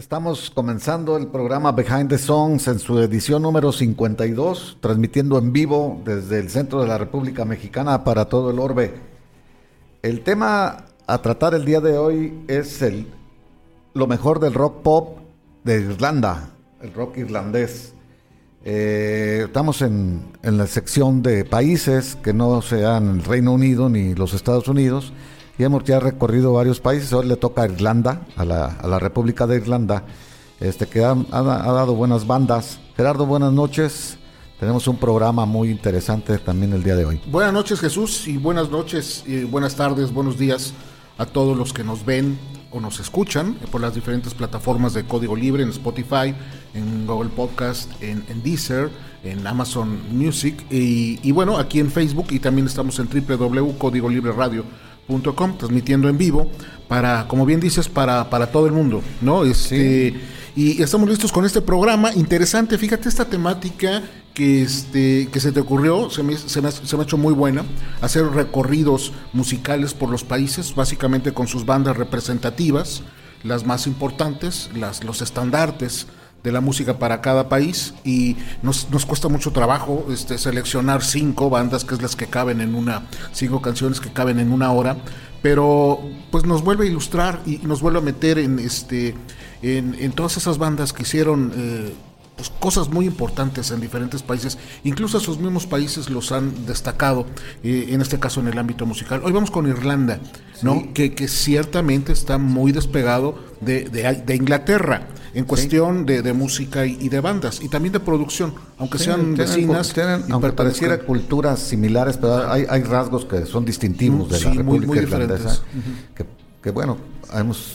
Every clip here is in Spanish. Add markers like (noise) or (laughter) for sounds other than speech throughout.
estamos comenzando el programa Behind the Songs en su edición número 52, transmitiendo en vivo desde el centro de la República Mexicana para todo el orbe. El tema a tratar el día de hoy es el, lo mejor del rock pop de Irlanda, el rock irlandés. Eh, estamos en, en la sección de países que no sean el Reino Unido ni los Estados Unidos y hemos ya recorrido varios países. Hoy le toca a Irlanda, a la, República de Irlanda, este, que ha, dado buenas bandas. Gerardo, buenas noches. Tenemos un programa muy interesante también el día de hoy. Buenas noches Jesús y buenas noches y buenas tardes, buenos días a todos los que nos ven o nos escuchan por las diferentes plataformas de Código Libre en Spotify, en Google Podcast, en, Deezer, en Amazon Music y, bueno, aquí en Facebook y también estamos en www.códigolibreradio.com transmitiendo en vivo, para, como bien dices, para, para todo el mundo, ¿no? Este, Y estamos listos con este programa interesante. Fíjate esta temática que, este, que se te ocurrió, se me, se, me, ha hecho muy buena, hacer recorridos musicales por los países, básicamente con sus bandas representativas, las más importantes, las, los estandartes de la música para cada país y nos, nos cuesta mucho trabajo este, seleccionar cinco bandas que es las que caben en una, cinco canciones que caben en una hora, pero pues nos vuelve a ilustrar y nos vuelve a meter en este en, en todas esas bandas que hicieron eh, pues, cosas muy importantes en diferentes países, incluso esos mismos países los han destacado, eh, en este caso en el ámbito musical. Hoy vamos con Irlanda, ¿no? Que, que, ciertamente está muy despegado de, de Inglaterra en cuestión de, música y, de bandas y también de producción, aunque sean vecinas. aunque pareciera culturas similares, pero hay, rasgos que son distintivos de la República Irlandesa. que, bueno,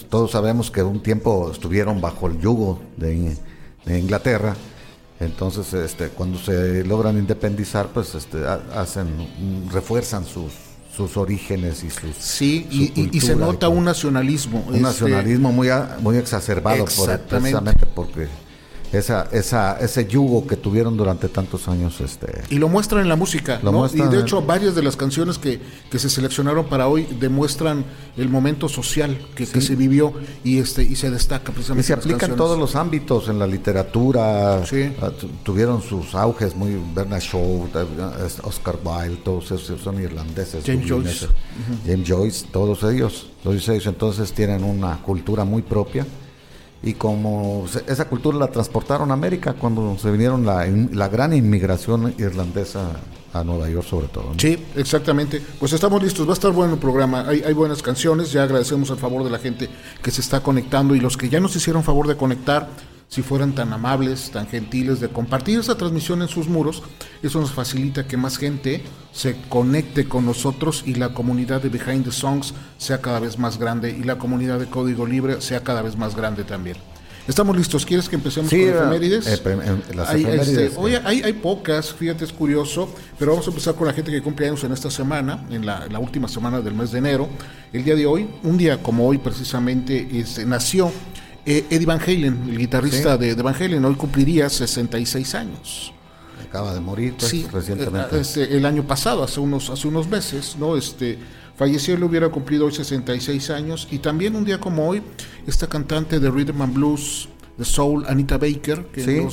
todos sabemos que un tiempo estuvieron bajo el yugo de, Inglaterra. Entonces, este, cuando se logran independizar, pues este, hacen, refuerzan sus sus orígenes y sus sí y, se nota un nacionalismo un este, nacionalismo muy muy exacerbado por, precisamente porque esa, esa, ese yugo que tuvieron durante tantos años. Este, y lo muestran en la música, y de hecho varias de las canciones que, que, se seleccionaron para hoy demuestran el momento social que, que, se vivió y este y se destaca precisamente. Y se aplica en todos los ámbitos, en la literatura, ah, tuvieron sus auges muy, Bernard Shaw, Oscar Wilde, todos esos son irlandeses. James Joyce. James Joyce, todos ellos, todos ellos entonces tienen una cultura muy propia y como esa cultura la transportaron a América cuando se vinieron la, la gran inmigración irlandesa a Nueva York sobre todo. Sí, exactamente. Pues estamos listos, va a estar bueno el programa, hay, hay buenas canciones, ya agradecemos el favor de la gente que se está conectando y los que ya nos hicieron favor de conectar si fueran tan amables, tan gentiles de compartir esa transmisión en sus muros, eso nos facilita que más gente se conecte con nosotros y la comunidad de Behind the Songs sea cada vez más grande y la comunidad de Código Libre sea cada vez más grande también. Estamos listos. ¿Quieres que empecemos con efemérides? Eh, las hay, este, oye, hay, hay, pocas, fíjate, es curioso, pero vamos a empezar con la gente que cumple años en esta semana, en la, última semana del mes de enero. El día de hoy, un día como hoy precisamente, este, nació eh, Eddie Van Halen, el guitarrista de, Van Halen, hoy cumpliría 66 años. Acaba de morir pues, recientemente. Eh, este, el año pasado, hace unos, hace unos meses, ¿no? Este, falleció, él hubiera cumplido hoy 66 años. Y también un día como hoy, esta cantante de Rhythm and Blues, de Soul, Anita Baker, que tiene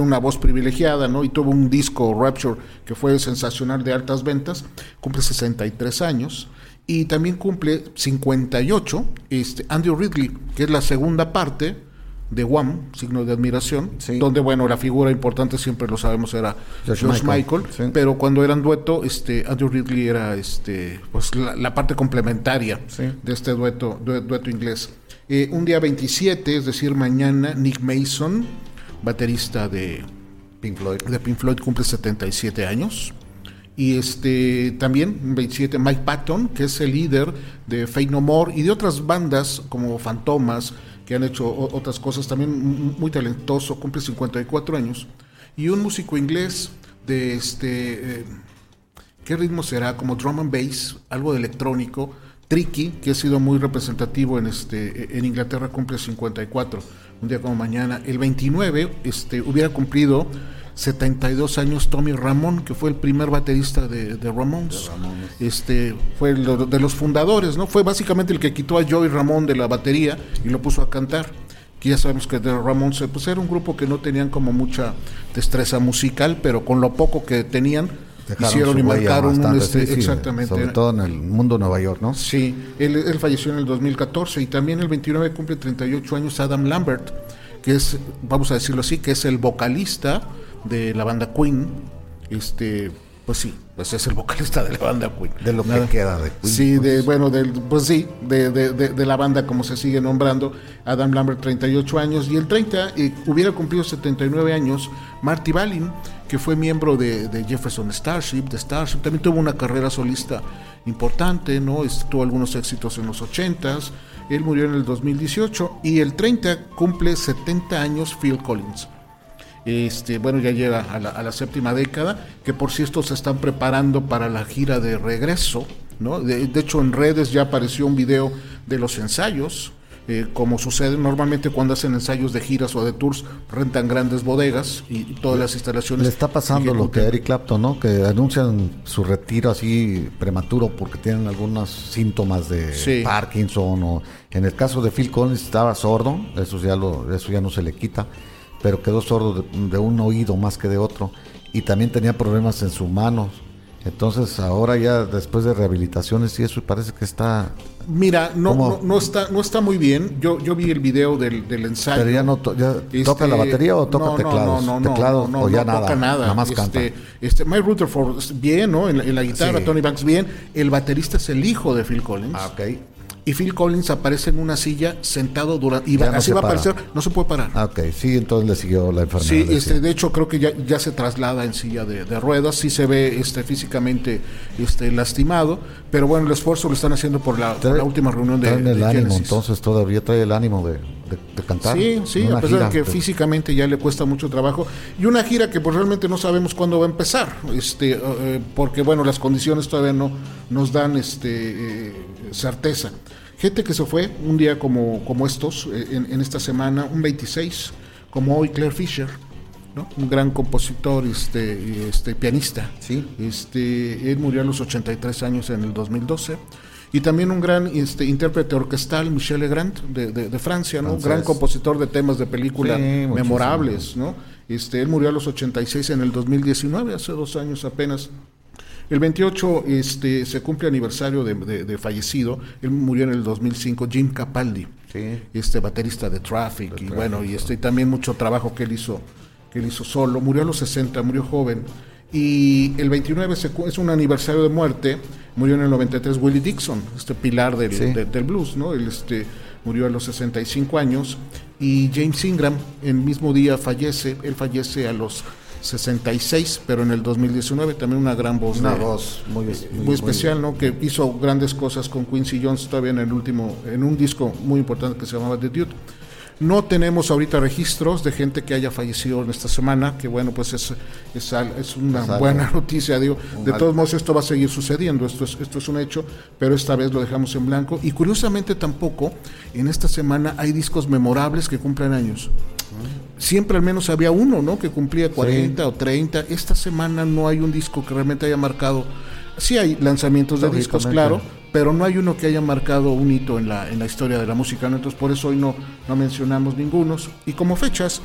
una voz privilegiada, ¿no? Y tuvo un disco, Rapture, que fue sensacional de altas ventas, cumple 63 años. Y también cumple 58 este, Andrew Ridley, que es la segunda parte de Wham, signo de admiración, donde, bueno, la figura importante siempre lo sabemos era George, Michael, pero cuando eran dueto, este, Andrew Ridley era este, pues, la, parte complementaria de este dueto, dueto inglés. Eh, un día 27, es decir, mañana, Nick Mason, baterista de Pink Floyd, de Pink Floyd cumple 77 años. Y este también, 27, Mike Patton, que es el líder de Fate No More y de otras bandas como Fantomas, que han hecho otras cosas, también muy talentoso, cumple 54 años. Y un músico inglés de este, eh, ¿qué ritmo será? Como drum and bass, algo de electrónico, Tricky, que ha sido muy representativo en, este, en Inglaterra, cumple 54, un día como mañana. El 29 este, hubiera cumplido 72 años Tommy Ramón, que fue el primer baterista de, de Ramones. Este, fue de los fundadores, ¿no? Fue básicamente el que quitó a Joey Ramón de la batería y lo puso a cantar. Que ya sabemos que de Ramones pues era un grupo que no tenían como mucha destreza musical, pero con lo poco que tenían hicieron y marcaron un este, exactamente sobre todo en el mundo de Nueva York, ¿no? Sí, él, él falleció en el 2014 y también el 29 cumple 38 años Adam Lambert, que es, vamos a decirlo así, que es el vocalista de la banda Queen, este, pues sí, pues es el vocalista de la banda Queen. De lo que queda de Queen. Sí, de, pues. bueno, del, pues sí, de, de, de, la banda como se sigue nombrando, Adam Lambert 38 años y el 30 eh, hubiera cumplido 79 años Marty Balin, que fue miembro de, Jefferson Starship, de Starship, también tuvo una carrera solista importante, ¿no? Tuvo algunos éxitos en los 80s, él murió en el 2018 y el 30 cumple 70 años Phil Collins este, bueno, ya llega a la, séptima década, que por cierto se están preparando para la gira de regreso, ¿no? De, hecho, en redes ya apareció un video de los ensayos, eh, como sucede normalmente cuando hacen ensayos de giras o de tours, rentan grandes bodegas y, todas las instalaciones. Le está pasando lo que Eric Clapton, ¿no? Que anuncian su retiro así prematuro porque tienen algunos síntomas de Parkinson o en el caso de Phil Collins estaba sordo, eso ya lo, eso ya no se le quita pero quedó sordo de, un oído más que de otro y también tenía problemas en sus manos. Entonces ahora ya después de rehabilitaciones y eso parece que está... Mira, no, no, está, no está muy bien. Yo, yo vi el video del, del ensayo. Pero ya no ya toca la este, batería o toca teclados. No, no, Teclado, no, o ya nada, nada. Nada más este, canta. Este, Mike Rutherford bien, ¿no? En, la guitarra, Tony Banks bien. El baterista es el hijo de Phil Collins. Ah, ok y Phil Collins aparece en una silla sentado durante y así va a aparecer, no se puede parar. Ah, ok, sí, entonces le siguió la enfermedad. Sí, este, de hecho creo que ya, ya se traslada en silla de, ruedas, sí se ve este, físicamente este, lastimado, pero bueno, el esfuerzo lo están haciendo por la, última reunión de, trae el ánimo, entonces todavía trae el ánimo de, cantar. Sí, sí, a pesar de que físicamente ya le cuesta mucho trabajo. Y una gira que pues realmente no sabemos cuándo va a empezar, este, eh, porque bueno, las condiciones todavía no nos dan este, eh, certeza. Gente que se fue un día como, como estos, eh, en, esta semana, un 26, como hoy Claire Fisher, ¿no? un gran compositor, este, este pianista. Sí. Este, él murió a los 83 años en el 2012. Y también un gran este, intérprete orquestal, Michel Legrand, de, de, Francia, ¿no? un gran compositor de temas de película memorables. ¿no? Este, él murió a los 86 en el 2019, hace dos años apenas. El 28 este, se cumple aniversario de, fallecido. Él murió en el 2005, Jim Capaldi, este baterista de Traffic. y bueno, y este, también mucho trabajo que él hizo que él hizo solo. Murió a los 60, murió joven. Y el 29 es un aniversario de muerte. Murió en el 93 Willie Dixon, este pilar del, del blues, ¿no? Él este, murió a los 65 años. Y James Ingram, el mismo día fallece. Él fallece a los 66, pero en el 2019 también una gran voz. Una voz muy, muy, especial, ¿no? Que hizo grandes cosas con Quincy Jones todavía en el último, en un disco muy importante que se llamaba The Dude. No tenemos ahorita registros de gente que haya fallecido en esta semana, que bueno, pues es, es, es una buena (laughs) noticia. Digo. De todos modos, esto va a seguir sucediendo, esto es, esto es un hecho, pero esta vez lo dejamos en blanco. Y curiosamente tampoco, en esta semana hay discos memorables que cumplen años siempre al menos había uno, ¿no? Que cumplía 40 o 30. Esta semana no hay un disco que realmente haya marcado. Sí hay lanzamientos de discos, claro, pero no hay uno que haya marcado un hito en la, en la historia de la música, ¿no? Entonces por eso hoy no, no mencionamos ningunos. Y como fechas,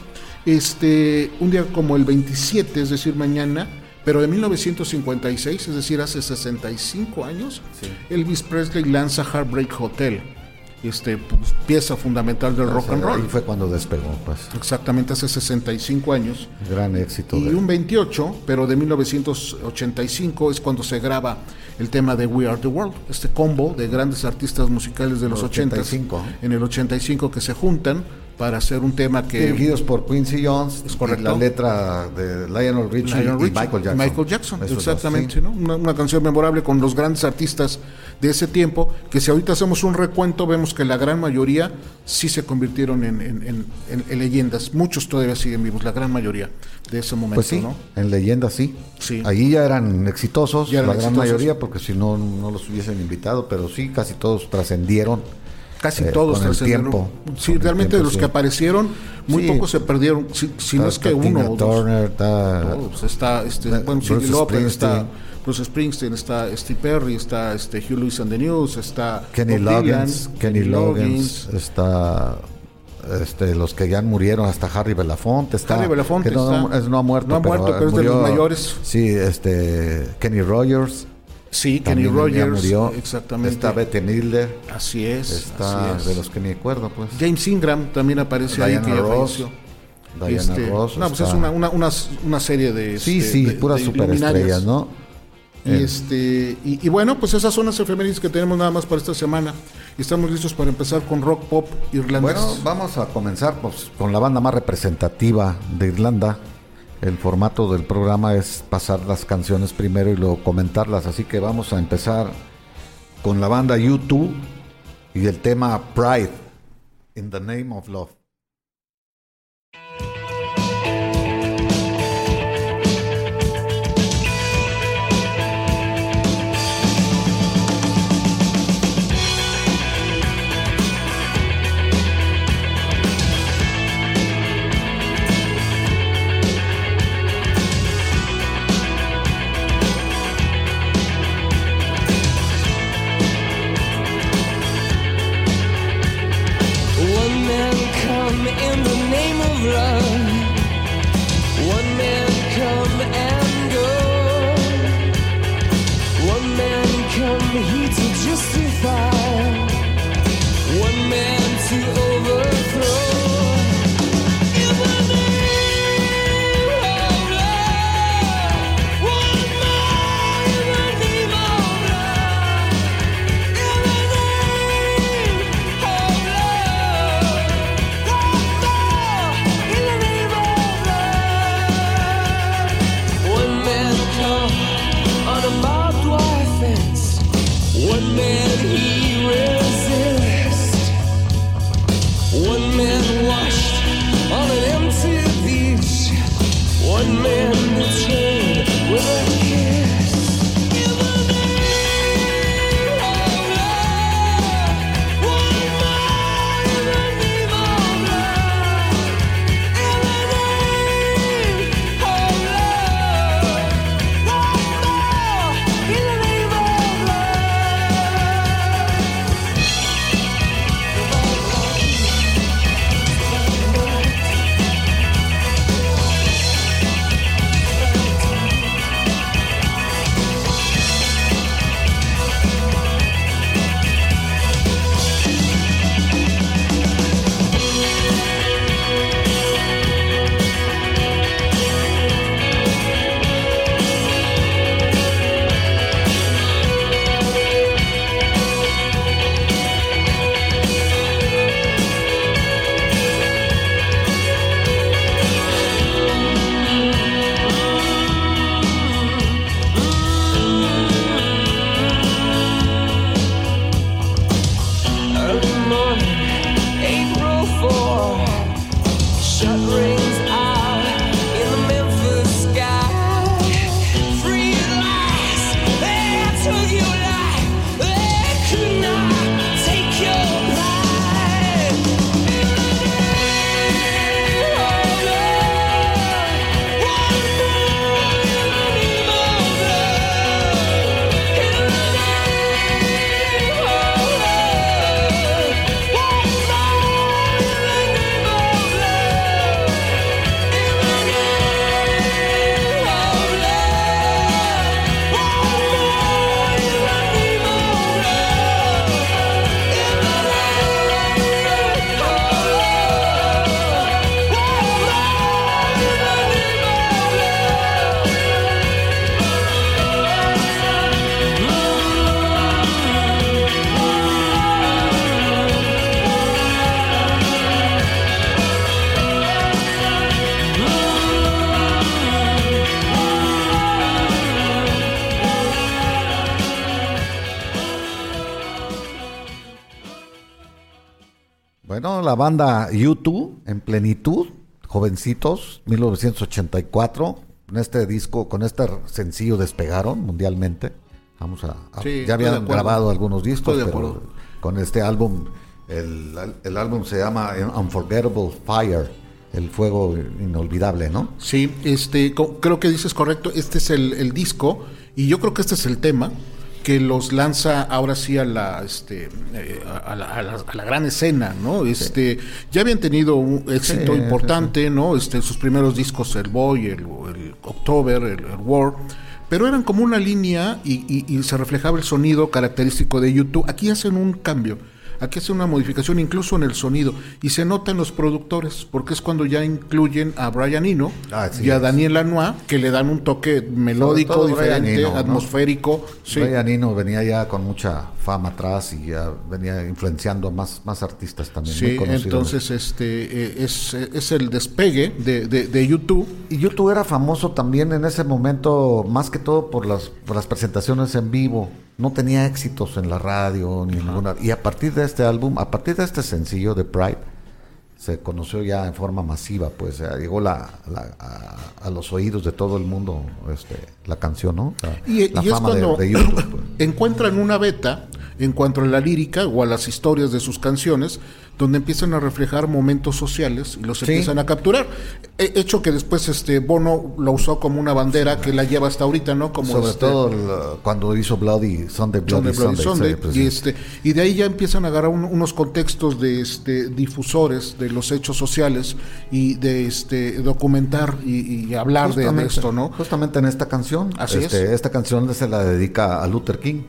este, un día como el 27, es decir, mañana, pero de 1956, es decir, hace 65 años, Elvis Presley lanza Heartbreak Hotel este, pues, pieza fundamental del rock and roll. Y fue cuando despegó, pues. Exactamente, hace 65 años. Gran éxito. Y un 28, pero de 1985 es cuando se graba el tema de We Are the World, este combo de grandes artistas musicales de los 85, 80 en el 85 que se juntan para hacer un tema que... Dirigidos por Quincy Jones. Es correcto. y La letra de Lionel Richie Lionel y Michael Jackson. Michael Jackson, dos, exactamente, sí. ¿no? Una, una canción memorable con los grandes artistas de ese tiempo, que si ahorita hacemos un recuento, vemos que la gran mayoría sí se convirtieron en, en- en- en- en leyendas. Muchos todavía siguen vivos, la gran mayoría de ese momento, Pues sí, ¿no? en leyenda sí. Sí. Allí ya eran exitosos, Ya eran la gran exitosos. mayoría, porque si no, no los hubiesen invitado, pero sí, casi todos trascendieron. Casi eh, todos trascendieron. tiempo. Sí, realmente tiempo, de los sí. que aparecieron, muy Sí. pocos se perdieron. Si, si no es que uno Tina o dos. Turner, está- Todos. Está este, Eh, bueno, Bruce Lauper, está. Bruce Springsteen, está Steve Perry, está este Hugh Lewis and the News, está Kenny Loggins, Kenny Loggins, está este, los que ya murieron, hasta Harry Belafonte, está Harry Belafonte que no, está. es- no ha muerto, No ha muerto, pero es de los mayores. Sí, este Kenny Rogers, Sí, Kenny Rogers, murió, exactamente. está Bette Midler, Así es, está así es. de los que ni acuerdo, pues. James Ingram también aparece ahí, Diana que ya Ross. Diana Este, Ross, no, pues está- es una, una, una, una serie de... Sí, este, sí, de- puras de superestrellas. ¿no? Y, Eh. este, y, y bueno, pues esas son las efemérides que tenemos nada más para esta semana. Y estamos listos para empezar con rock pop irlandés. Bueno, vamos a comenzar pues, con la banda más representativa de Irlanda. El formato del programa es pasar las canciones primero y luego comentarlas, así que vamos a empezar con la banda U2 y el tema Pride in the Name of Love. Banda U2 en plenitud, jovencitos, 1984. Con este disco, con este sencillo despegaron mundialmente. Vamos a, a- Sí, estoy ya habían grabado algunos discos, pero con este álbum, el, el álbum se llama Unforgettable Fire, el fuego inolvidable, ¿no? Sí, este, creo que dices correcto. Este es el, el disco y yo creo que este es el tema que los lanza ahora sí a la, este, eh, a, la, a la- a la gran escena, ¿no? Este, ya habían tenido un éxito Sí, importante, ¿no? Este, sus primeros discos, el Boy, el, el October, el, el War. Pero eran como una línea y, y- y se reflejaba el sonido característico de YouTube. Aquí hacen un cambio. Aquí hace una modificación incluso en el sonido y se nota en los productores porque es cuando ya incluyen a Brian Eno Así y a. Daniel Lanois que le dan un toque melódico diferente, Eno, ¿no? atmosférico. sí. Brian Eno venía ya con mucha fama atrás y ya venía influenciando a más, más artistas también. Sí, entonces este eh, es, es el despegue de, de, de YouTube. Y YouTube era famoso también en ese momento, más que todo por las, por las presentaciones en vivo. No tenía éxitos en la radio ni ninguna. Y a partir de este álbum, a partir de este sencillo de Pride, se conoció ya en forma masiva, pues ya llegó la, la- a, a los oídos de todo el mundo este, la canción, ¿no? La, Y, la y es fama de- cuando de, YouTube. pues. (clears throat) encuentran una beta en cuanto a la lírica o a las historias de sus canciones, donde empiezan a reflejar momentos sociales y los Sí. empiezan a capturar. He- hecho que después este Bono lo usó como una bandera que la lleva hasta ahorita, ¿no? Como Sobre este, todo el, cuando hizo Bloody Sunday, Bloody, Sunday, Bloody Sunday, Sunday, sí, pues, y este y de ahí ya empiezan a agarrar un- unos contextos de este difusores de los hechos sociales y de este documentar y, y hablar de- esto no Justamente en esta canción. Así este, es. Esta canción se la dedica a Luther King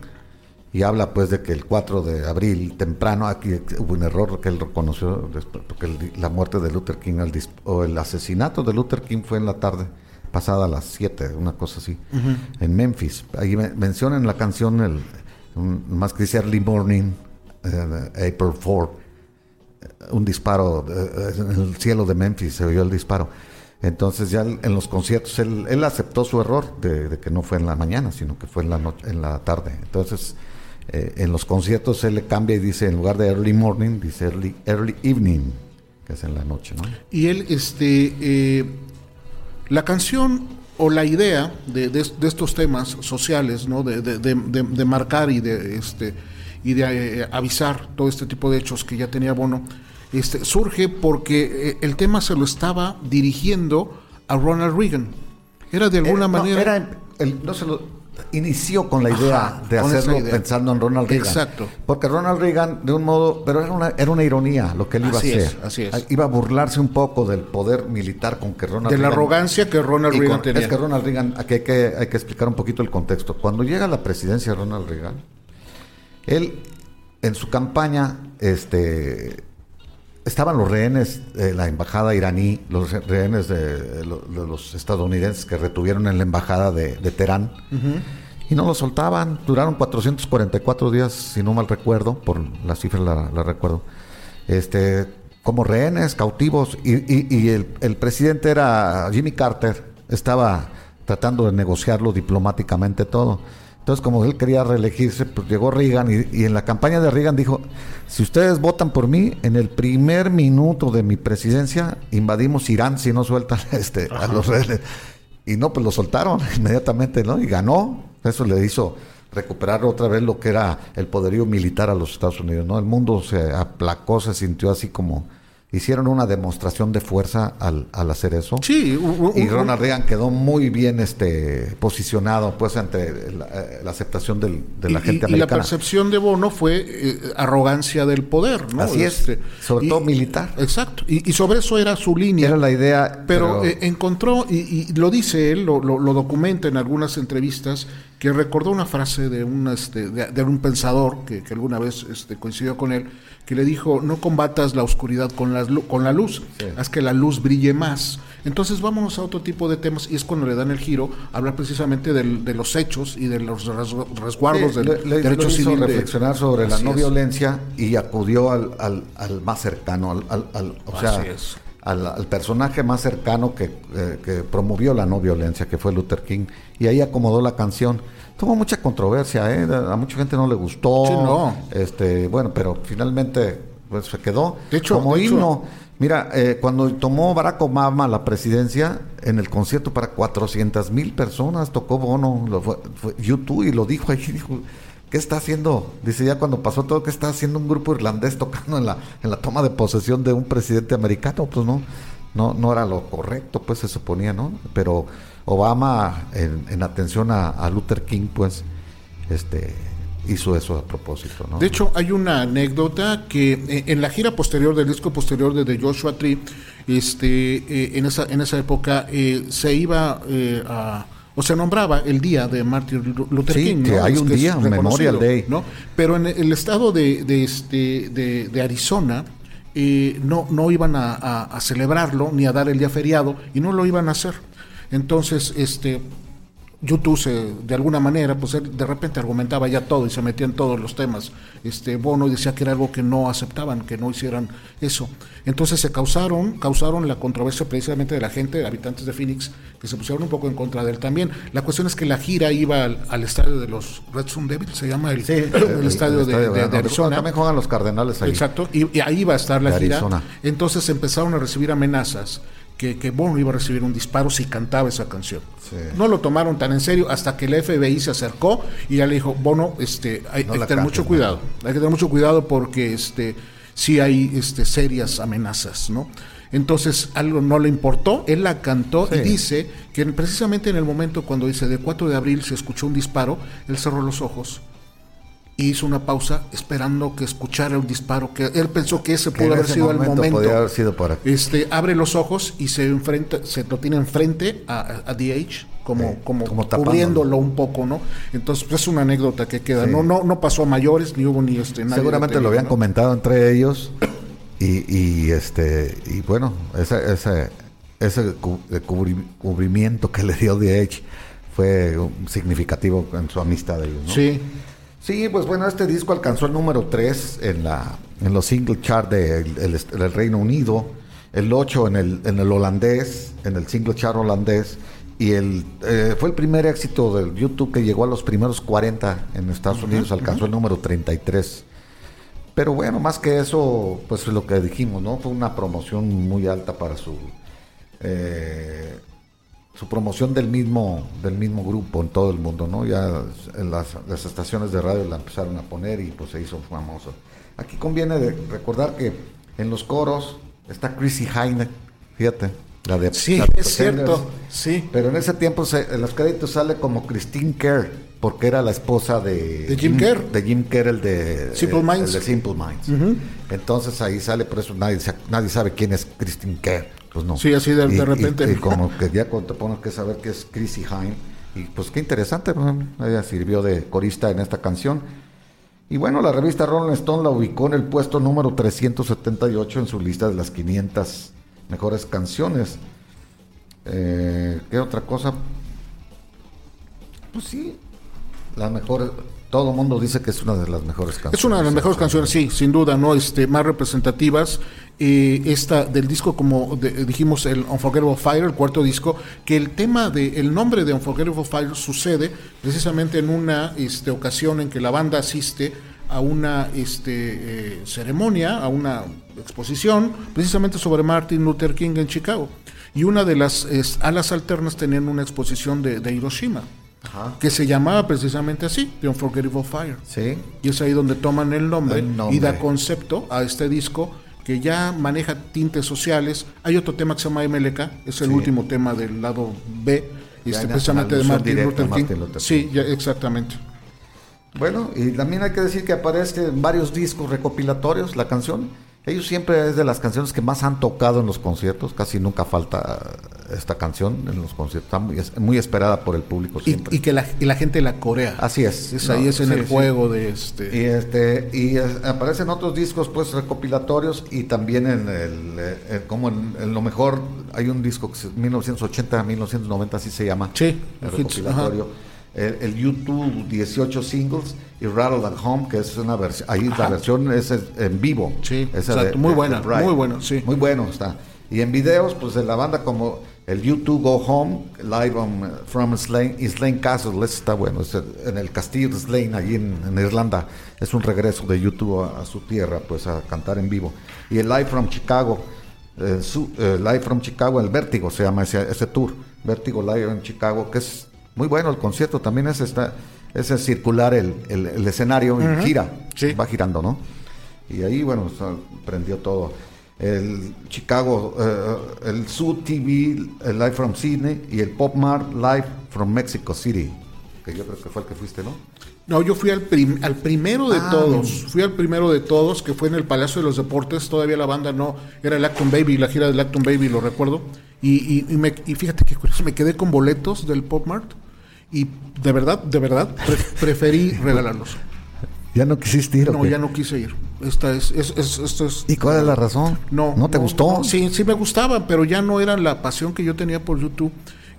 y habla pues de que el 4 de abril temprano aquí hubo un error que él reconoció después, porque el- la muerte de Luther King el o el asesinato de Luther King fue en la tarde pasada a las 7, una cosa así, en Memphis. Ahí me- menciona en la canción el un- más que dice early morning, eh, April 4, un disparo eh, en el cielo de Memphis, se oyó el disparo. Entonces ya en los conciertos él, él aceptó su error de, de que no fue en la mañana, sino que fue en la noche, en la tarde. Entonces eh, en los conciertos él le cambia y dice en lugar de early morning dice early, early evening, que es en la noche, ¿no? Y él, este, eh, la canción o la idea de, de- de estos temas sociales, ¿no? De, de- de- de- de marcar y de, este, y de eh, avisar todo este tipo de hechos que ya tenía Bono, este, surge porque el tema se lo estaba dirigiendo a Ronald Reagan. Era de alguna no, manera... era el- no se lo inició con la idea Ajá, de hacerlo idea. pensando en Ronald Reagan. Exacto. Porque Ronald Reagan, de un modo, pero era una, era una ironía lo que él iba Así a es, hacer. así es. Iba a burlarse un poco del poder militar con que Ronald de la Reagan- arrogancia que Ronald Reagan con- tenía. Es que Ronald Reagan, aquí hay que, hay que explicar un poquito el contexto. Cuando llega a la presidencia Ronald Reagan, él en su campaña, este, estaban los rehenes de la embajada iraní, los re- rehenes de, de lo- de los estadounidenses que retuvieron en la embajada de, de Teherán. Y no los soltaban, duraron 444 días, si no mal recuerdo, por la cifra la, la recuerdo, este, como rehenes, cautivos, y, y- y el, el presidente era Jimmy Carter, estaba tratando de negociarlo diplomáticamente todo. Entonces, como él quería reelegirse, pues llegó Reagan y, y en la campaña de Reagan dijo, si ustedes votan por mí, en el primer minuto de mi presidencia invadimos Irán si no sueltan (laughs) este, a los rehenes. Y no, pues lo soltaron (laughs) inmediatamente, ¿no? Y ganó. Eso le hizo recuperar otra vez lo que era el poderío militar a los Estados Unidos, ¿no? El mundo se aplacó, se sintió así como... Hicieron una demostración de fuerza al, al hacer eso. Sí, Y Ronald Reagan quedó muy bien este posicionado pues ante la, eh, la aceptación del- de la y, gente y- y la americana. percepción de Bono fue eh, arrogancia del poder, ¿no? Así es, sobre y- todo militar. Exacto, y, sobre eso era su línea. Era la idea, pero eh, encontró, y, y lo dice él, lo, lo- lo documenta en algunas entrevistas, que recordó una frase de un, este, de, de un pensador que, que alguna vez este, coincidió con él, que le dijo, no combatas la oscuridad con la, con la luz, haz que la luz brille más. Entonces vámonos a otro tipo de temas, y es cuando le dan el giro, hablar precisamente del- de los hechos y de los res- resguardos Sí, del le, le- derecho lo hizo civil. de- reflexionar sobre la no es. violencia y acudió al, al- al más cercano, al, al- o sea, Así es. Al, al personaje más cercano que, eh, que promovió la no violencia, que fue Luther King, y ahí acomodó la canción. Tuvo mucha controversia, ¿eh? a mucha gente no le gustó. Sí, no. Este, bueno, pero finalmente pues se quedó De hecho- como de hecho- himno. Mira, eh, cuando tomó Barack Obama la presidencia, en el concierto para 400 mil personas tocó Bono, lo fue, fue YouTube y lo dijo ahí, (laughs) dijo, ¿qué está haciendo? Dice ya cuando pasó todo, ¿qué está haciendo un grupo irlandés tocando en la, en la toma de posesión de un presidente americano? Pues no, no, no era lo correcto, pues se suponía, ¿no? Pero Obama, en, en atención a, a Luther King, pues, este hizo eso a propósito, ¿no? De hecho, hay una anécdota que eh, en la gira posterior del disco posterior de The Joshua Tree, este, eh, en esa en esa época eh, se iba eh, a o se nombraba el día de Martin Lu- Luther Sí, King, que ¿no? hay un día, un Memorial Day. ¿no? Pero en el estado de, de este de, de- de Arizona eh, no no iban a, a- a celebrarlo ni a dar el día feriado y no lo iban a hacer. Entonces, este YouTube se, de alguna manera, pues él de repente argumentaba ya todo y se metía en todos los temas. Este Bono decía que era algo que no aceptaban, que no hicieran eso. Entonces se causaron, causaron la controversia precisamente de la gente, habitantes de Phoenix, que se pusieron un poco en contra de él también. La cuestión es que la gira iba al, al estadio de los Red Sun Devils, se llama el, Sí, el estadio, de, de- de Arizona. También juegan los Cardenales ahí. Exacto, y, y ahí va a estar la De gira. Arizona. Entonces empezaron a recibir amenazas que, que Bono iba a recibir un disparo si cantaba esa canción. Sí. No lo tomaron tan en serio hasta que el FBI se acercó y ya le dijo, Bono, este, hay, No hay la que tener mucho ¿no? cuidado, hay que tener mucho cuidado porque este, sí hay este, serias amenazas, ¿no? Entonces algo no le importó, él la cantó y dice que precisamente en el momento cuando dice de 4 de abril se escuchó un disparo, él cerró los ojos y hizo una pausa esperando que escuchara un disparo que él pensó que ese pudo haber ese sido el momento momento. podía haber sido para- Este abre los ojos y se enfrenta, se lo tiene enfrente a, a- DH como, Sí, como, cubriéndolo un poco, ¿no? Entonces pues, es una anécdota que queda. Sí. No, no, no pasó a mayores ni hubo ni este nadie Seguramente detenido, lo habían ¿no? comentado entre ellos y, y, este y bueno ese ese ese cubrimiento que le dio DH fue significativo en su amistad de ellos, ¿no? Sí. Sí, pues bueno, este disco alcanzó el número 3 en la en los single chart del el, est- del Reino Unido, el 8 en el en el holandés, en el single chart holandés y el eh, fue el primer éxito del YouTube que llegó a los primeros 40 en Estados Unidos, alcanzó el número 33. Pero bueno, más que eso, pues lo que dijimos, ¿no? Fue una promoción muy alta para su eh, su promoción del mismo del mismo grupo en todo el mundo, ¿no? Ya en las, las estaciones de radio la empezaron a poner y pues se hizo famoso. Aquí conviene de recordar que en los coros está Chrissy Hine, fíjate, la de Sí, la de es cierto. Sí. Pero en ese tiempo se- en los créditos sale como Christine Kerr, porque era la esposa de, De Jim Kerr. De Jim Kerr, el de Simple el- Minds. el de Simple Minds. Entonces ahí sale, por eso nadie, nadie sabe quién es Christine Kerr. Pues no. Sí, así de- de Y- y- repente. Y, como que ya cuando te pones que saber que es Chrissy Hine. Y pues qué interesante, ella sirvió de corista en esta canción. Y bueno, la revista Rolling Stone la ubicó en el puesto número 378 en su lista de las 500 mejores canciones. Eh, ¿Qué otra cosa? Pues sí, la mejor. Todo el mundo dice que es una de las mejores canciones. Es una de las mejores canciones, sí, sin duda, ¿no? Este, más representativas. Eh, esta del disco, como de- dijimos, el Unforgettable Fire, el cuarto disco, que el tema de, el nombre de Unforgettable Fire sucede precisamente en una este, ocasión en que la banda asiste a una este, eh, ceremonia, a una exposición, precisamente sobre Martin Luther King en Chicago. Y una de las es, alas alternas tenían una exposición de, de Hiroshima, Ajá. que se llamaba precisamente así, The Unforgettable Fire. Sí. Y es ahí donde toman el nombre, El nombre. y da concepto a este disco que ya maneja tintes sociales. Hay otro tema que se llama MLK, es el Sí. último tema del lado B, Ya este, en precisamente de Martin Luther King. Sí, ya, exactamente. Bueno, y también hay que decir que aparece en varios discos recopilatorios la canción. Ellos siempre es de las canciones que más han tocado en los conciertos, casi nunca falta esta canción en los conciertos, está muy, es muy esperada por el público siempre. y que la, y la gente la corea. Así es. Es No, ahí es en sí, el sí. juego de este. Y este y aparecen otros discos pues recopilatorios y también en el eh, eh, como en, en lo mejor hay un disco que es 1980 1990 así se llama. Sí, el hits, recopilatorio. El, el YouTube 18 singles y Rattle at Home que es una versión ahí la versión es en- vivo. Sí, Esa muy buena, muy buena, sí. Muy bueno está. Y en videos pues de la banda como El YouTube Go Home, live on, from Slane, Slane Castle, está bueno, es en el castillo de Slane, allí en, en Irlanda. Es un regreso de YouTube a, a su tierra, pues a cantar en vivo. Y el Live from Chicago, eh, su- eh, Live from Chicago, el Vértigo se llama ese, ese tour, Vértigo Live en Chicago, que es muy bueno el concierto, también es, está, es el circular el, el- el escenario y gira, Sí. va girando, ¿no? Y ahí, bueno, prendió todo. El Chicago, eh, el Zoo TV, el Live from Sydney y el Pop Mart Live from Mexico City, que yo creo que fue el que fuiste, ¿no? No, yo fui al, prim- al primero de Ah, todos. Fui al primero de todos, que fue en el Palacio de los Deportes. Todavía la banda no. Era el Acton Baby, la gira del Acton Baby, lo recuerdo. Y, y, y me- y fíjate que curioso, me quedé con boletos del Pop Mart. Y de verdad, de verdad, pre- (laughs) preferí regalarlos. ¿Ya no quisiste ir o No, qué? ya no quise ir. Esta es, es- es- esto es. ¿Y cuál es la razón? No. ¿No te gustó? no, sí, sí me gustaba, pero ya no era la pasión que yo tenía por YouTube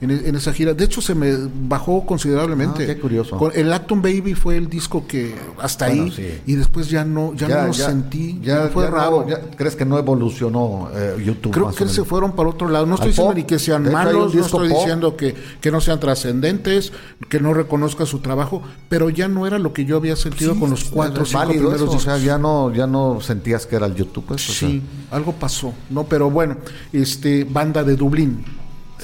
en, e- en esa gira. De hecho, se me bajó considerablemente. Ah, qué curioso. Con- el Acton Baby fue el disco que hasta Bueno, ahí sí. y después ya no, ya, no lo sentí. Ya, fue ya raro. ¿Crees que no evolucionó eh, YouTube? Creo que se fueron para otro lado. No estoy diciendo ni que sean malos, no estoy pop. diciendo que, que no sean trascendentes, que no reconozca su trabajo, pero ya no era lo que yo había sentido Sí, con los cuatro cinco primeros eso, o sea, ya no, ya no sentías que era el YouTube, pues. o sea. Sí, algo pasó, ¿no? Pero bueno, este banda de Dublín,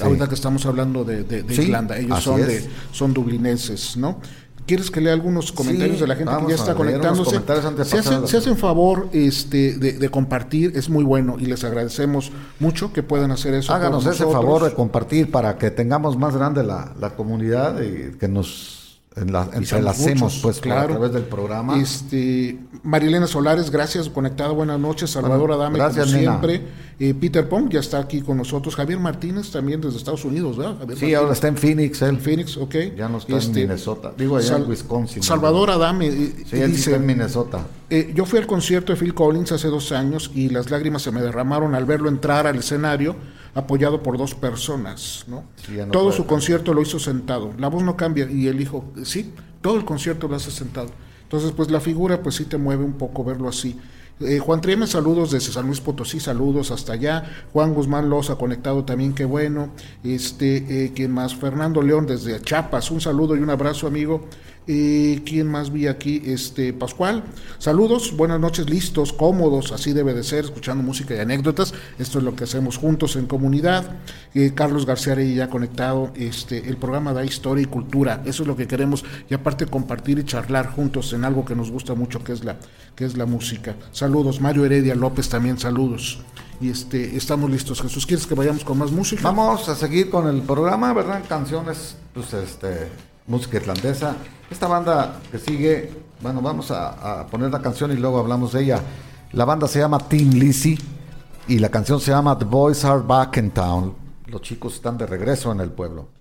Sí. ahorita que estamos hablando de, de- de Sí, Irlanda, ellos son de son dublinenses, ¿no? ¿Quieres que lea algunos comentarios Sí, de la gente que ya está conectándose? Se hacen, se hacen favor este, de, de compartir, es muy bueno y les agradecemos mucho que puedan hacer eso. Háganos ese favor de compartir para que tengamos más grande la, la comunidad y que nos en la- Y somos entrelacemos muchos, pues por- a través del programa. Este, Marilena Solares, gracias, conectada, buenas noches. Salvador Adame, gracias, como siempre. Eh, Peter Pong ya está aquí con nosotros. Javier Martínez también desde Estados Unidos, ¿verdad? Javier sí, Martínez. ahora está en Phoenix él. En Phoenix, ok. Ya no está Este, en Minnesota. Digo, allá Sal- en Wisconsin. Salvador Adame eh, Sí, él sí dice, está en Minnesota. eh, yo fui al concierto de Phil Collins hace dos años y las lágrimas se me derramaron al verlo entrar al escenario apoyado por dos personas, ¿no? Sí, ya no todo su concierto lo hizo sentado. La voz no cambia y él dijo, sí, todo el concierto lo hace sentado. Entonces, pues la figura, pues sí te mueve un poco verlo así. Eh, Juan Trieme, saludos desde San Luis Potosí, saludos hasta allá. Juan Guzmán Loza conectado también, qué bueno. Este, eh, ¿quién más? Fernando León desde Chiapas, un saludo y un abrazo, amigo. Eh, ¿Quién más vi aquí? Este, Pascual, saludos, buenas noches, listos, cómodos, así debe de ser, escuchando música y anécdotas. Esto es lo que hacemos juntos en comunidad. Eh, Carlos García Arey ya conectado. Este, el programa da historia y cultura, eso es lo que queremos. Y aparte compartir y charlar juntos en algo que nos gusta mucho, que es la, que es la música. Saludos, Mario Heredia López también, saludos. Y este, estamos listos. Jesús, ¿quieres que vayamos con más música? Vamos a seguir con el programa, ¿verdad? Canciones, pues este, música irlandesa. Esta banda que sigue, bueno, vamos a, poner la canción y luego hablamos de ella. La banda se llama Team Lizzy y la canción se llama The Boys Are Back in Town. Los chicos están de regreso en el pueblo.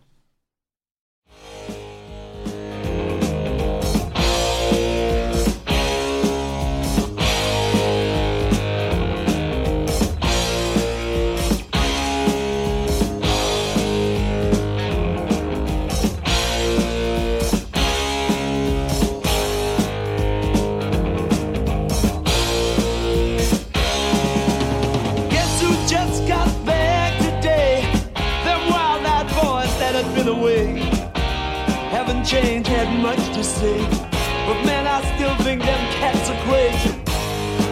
But man, I still think them cats are crazy.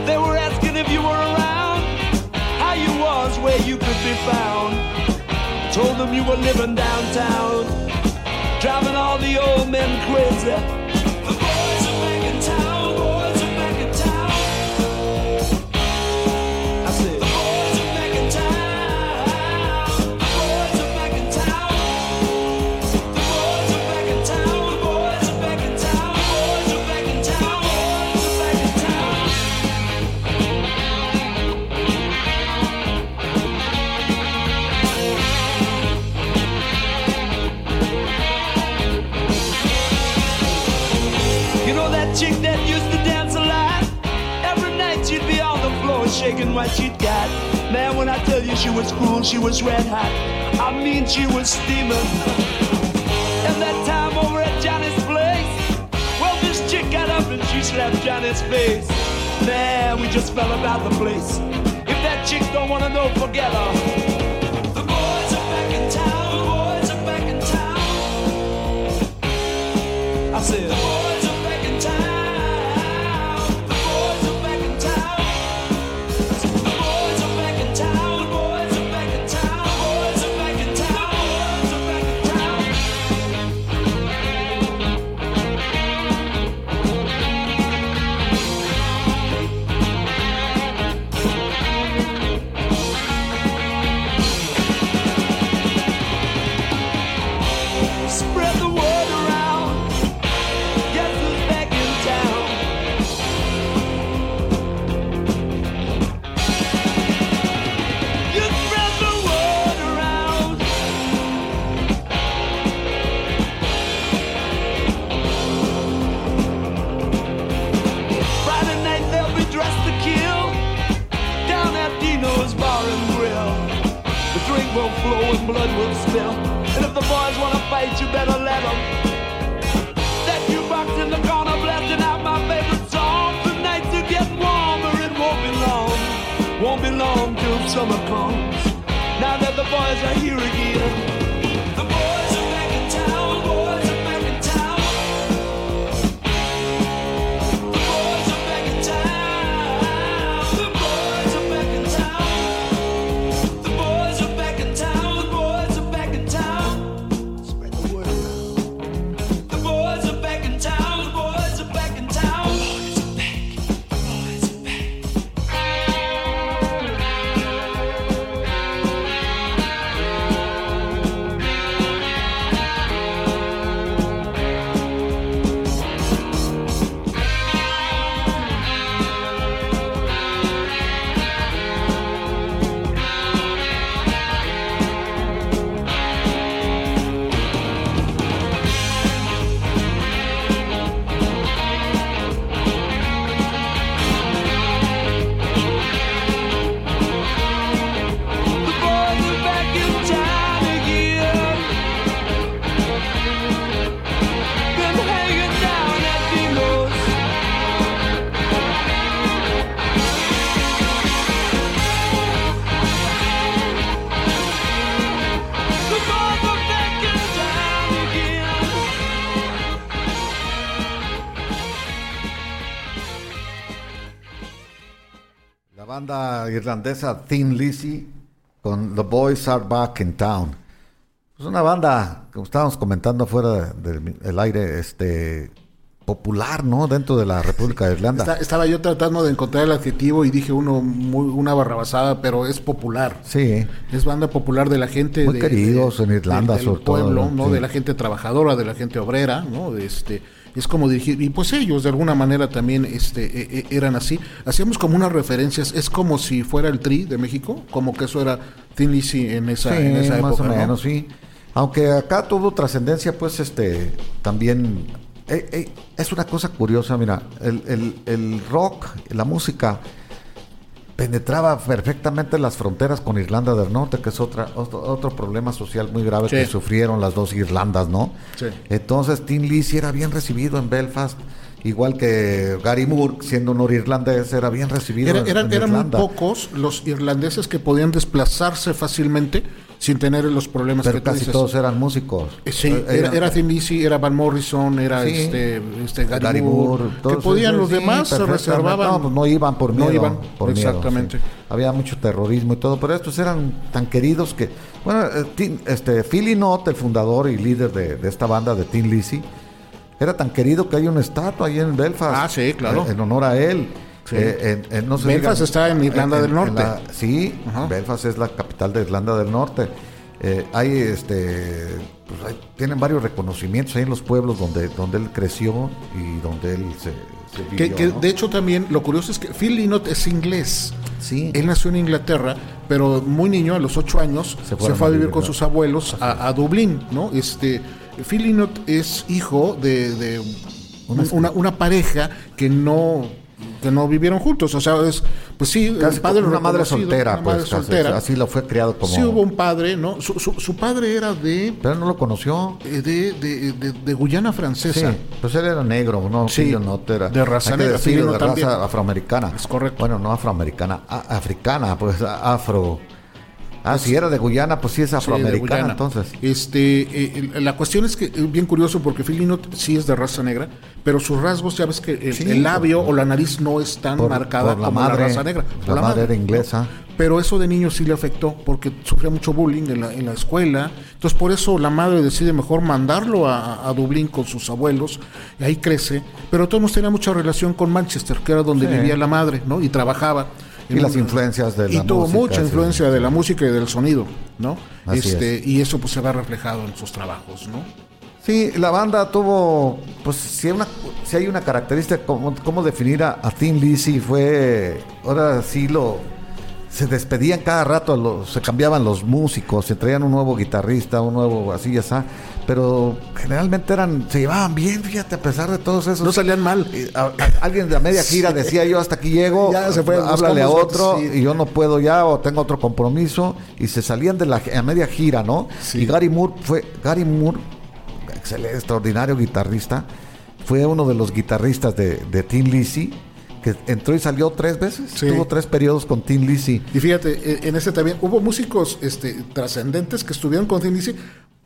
They were asking if you were around, how you was, where you could be found. Told them you were living downtown, driving all the old men crazy. taking what she got. Man, when I tell you she was cool, she was red hot. I mean, she was steaming. And that time over at Johnny's place, well, this chick got up and she slapped Johnny's face. Man, we just fell about the place. If that chick don't wanna know, forget her. I said. Irlandesa Thin Lizzy con The Boys Are Back in Town. Es una banda, como estábamos comentando fuera del el aire, este popular, ¿no? Dentro de la República de Irlanda. Está- estaba yo tratando de encontrar el adjetivo y dije uno muy, una barrabasada, pero es popular. Sí, Es banda popular de la gente Muy de- queridos de- en Irlanda, del sobre todo, pueblo, ¿no? sí. De la gente trabajadora, de la gente obrera, ¿no? De Este, es como dirigir y pues ellos de alguna manera también este e- e- eran así. Hacíamos como unas referencias, es como si fuera el Tri de México, como que eso era Lizzy en esa, sí, en esa más época, o ¿no? menos, sí. Aunque acá tuvo trascendencia, pues este también eh, eh, es una cosa curiosa, mira, el, el- el rock, la música penetraba perfectamente las fronteras con Irlanda del Norte, que es otra, otro, otro problema social muy grave Sí. que sufrieron las dos Irlandas, ¿no? Sí. Entonces, Tim Lizzy era bien recibido en Belfast, igual que Gary Moore, siendo un irlandés, era bien recibido Era- en- eran, en eran muy pocos los irlandeses que podían desplazarse fácilmente sin tener los problemas Pero que casi todos eran músicos. Eh, Sí, Eh, era, era Thin Lizzy, era Van Morrison, era Sí. este, este Gary, Moore, que podían los demás se reservaban. No, pues no iban por No miedo. iban, por miedo, exactamente. Había mucho terrorismo y todo, pero estos eran tan queridos que, bueno, eh, este Philly Knott, el fundador y líder de, de esta banda de Tin Lizzy, era tan querido que hay una estatua ahí en Belfast. Ah, sí, claro. En honor a él. Sí. Eh, en- en- no se Belfast diga- está en Irlanda del Norte. la- sí. Belfast es la capital de Irlanda del Norte. Eh, hay este pues, hay- tienen varios reconocimientos ahí en los pueblos donde donde él creció y donde él se, vivió, que ¿no? de hecho también lo curioso es que Phil Lynott es inglés. Sí. Él nació en Inglaterra, pero muy niño, a los ocho años, Se fue a vivir con sus abuelos a, a Dublín, ¿no? Este, Phil Lynott es hijo de, de Una- una, una pareja que no que no vivieron juntos, o sea, es pues sí, Casi el padre una madre soltera, una pues madre casi, soltera. así lo fue criado como Sí hubo un padre, ¿no? Su, su- su padre era de pero él no lo conoció. eh, de, de, de- de Guyana Sí, francesa. pues él era negro, no, Sí, Philly Knott era de raza negra, decirlo, de raza afroamericana. Es correcto. Bueno, no afroamericana, a- africana, pues afro Ah, si era de Guyana, pues sí es afroamericana entonces. Este, eh, el- la cuestión es que es bien curioso porque Lynott sí es de raza negra, pero sus rasgos, ya ves que el, Sí, el labio por- o la nariz no es tan Por- marcada por la como madre, la raza negra. la madre era inglesa. Pero eso de niño sí le afectó porque sufría mucho bullying en la, en la escuela. Entonces por eso la madre decide mejor mandarlo a, a Dublín con sus abuelos y ahí crece. Pero todos tenía mucha relación con Manchester, que era donde Sí. vivía la madre, ¿no? Y trabajaba. Y las un- influencias de y la tuvo música, mucha sí, influencia sí. de la música y del sonido, ¿no? Así este, y eso pues se va reflejado en sus trabajos, ¿no? Sí, la banda tuvo, pues si hay una, si hay una característica, cómo, cómo definir a, a Thin Lizzy fue, ahora sí lo, se despedían cada rato, se cambiaban los músicos, se traían un nuevo guitarrista, un nuevo así ya está, pero generalmente eran, se llevaban bien, fíjate, a pesar de todos esos. No salían mal. A- a- alguien de a media gira decía yo hasta aquí llego, Ya se fue, háblale a otro sí. y yo no puedo ya o tengo otro compromiso y se salían de la a media gira, ¿no? Sí. Y Gary Moore fue Gary Moore, excelente, extraordinario guitarrista, fue uno de los guitarristas de, de Tin Lizzy que entró y salió tres veces, Sí. tuvo tres periodos con Tin Lizzy. Y fíjate, eh, en ese también hubo músicos este, trascendentes que estuvieron con Thin Lizzy,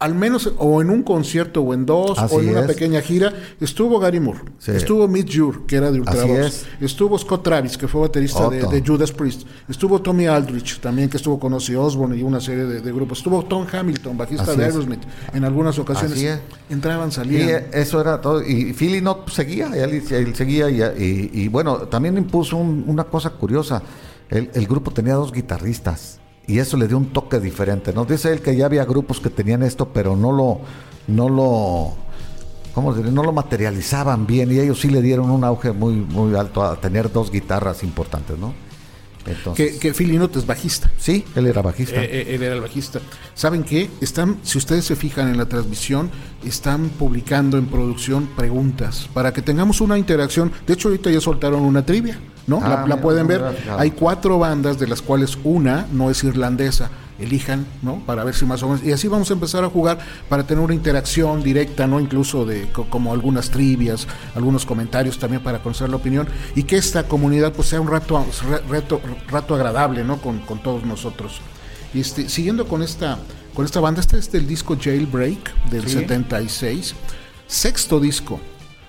al menos o en un concierto o en dos Así o en una es. pequeña gira. Estuvo Gary Moore, Sí. estuvo Mitch Jure, que era de Ultravox, es. estuvo Scott Travis, que fue baterista de, Judas Priest, estuvo Tommy Aldrich, también que estuvo con Ozzy Osbourne y una serie de, de grupos, estuvo Tom Hamilton, bajista Así de es. Aerosmith, en algunas ocasiones entraban, Y salían. eh, eso era todo. Y Philly no seguía, él, él seguía. Y, y- y bueno, también impuso un- una cosa curiosa. El, el grupo tenía dos guitarristas. Y eso le dio un toque diferente. ¿no? Dice él que ya había grupos que tenían esto, pero no lo. No lo ¿Cómo? No lo materializaban bien y ellos sí le dieron un auge muy muy alto a tener dos guitarras importantes, ¿no? Entonces, que, que Phil es bajista. sí, él era bajista. Eh, eh, él era el bajista. ¿Saben qué? Están, si ustedes se fijan en la transmisión, están publicando en producción preguntas para que tengamos una interacción. De hecho, ahorita ya soltaron una trivia, ¿no? Ah, la, la mira, pueden ver. Hay cuatro bandas, de las cuales una no es irlandesa. Elijan, ¿no? Para ver si más o menos. Y así vamos a empezar a jugar para tener una interacción directa, ¿no? Incluso de co- como algunas trivias, algunos comentarios también para conocer la opinión. Y que esta comunidad pues sea un rato, re- reto, rato agradable, ¿no? Con, con todos nosotros. Y este, siguiendo con esta, con esta banda, este es del disco Jailbreak del Sí. 76, sexto disco.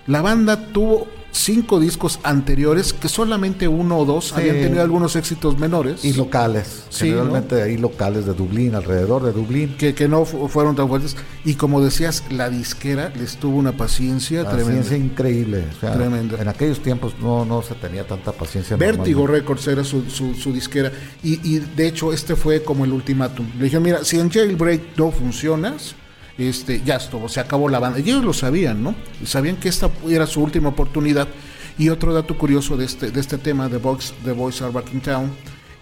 La banda tuvo cinco discos anteriores que solamente uno o dos Sí. habían tenido algunos éxitos menores. y locales, Sí, generalmente ahí locales de Dublín, alrededor de Dublín. que, que no fu- fueron tan fuertes. Y como decías, la disquera les tuvo una paciencia La tremenda. ciencia increíble. o sea, Tremenda. En aquellos tiempos no, no se tenía tanta paciencia. Vértigo. Records era su, su- su disquera. Y, y de hecho, este fue como el ultimátum. Le dijeron, mira, si en Jailbreak no funcionas, este, ya estuvo, se acabó la banda. Y ellos lo sabían, ¿no? Sabían que esta era su última oportunidad. Y otro dato curioso de este, de este tema, The Boys, The Boys Are Back in Town,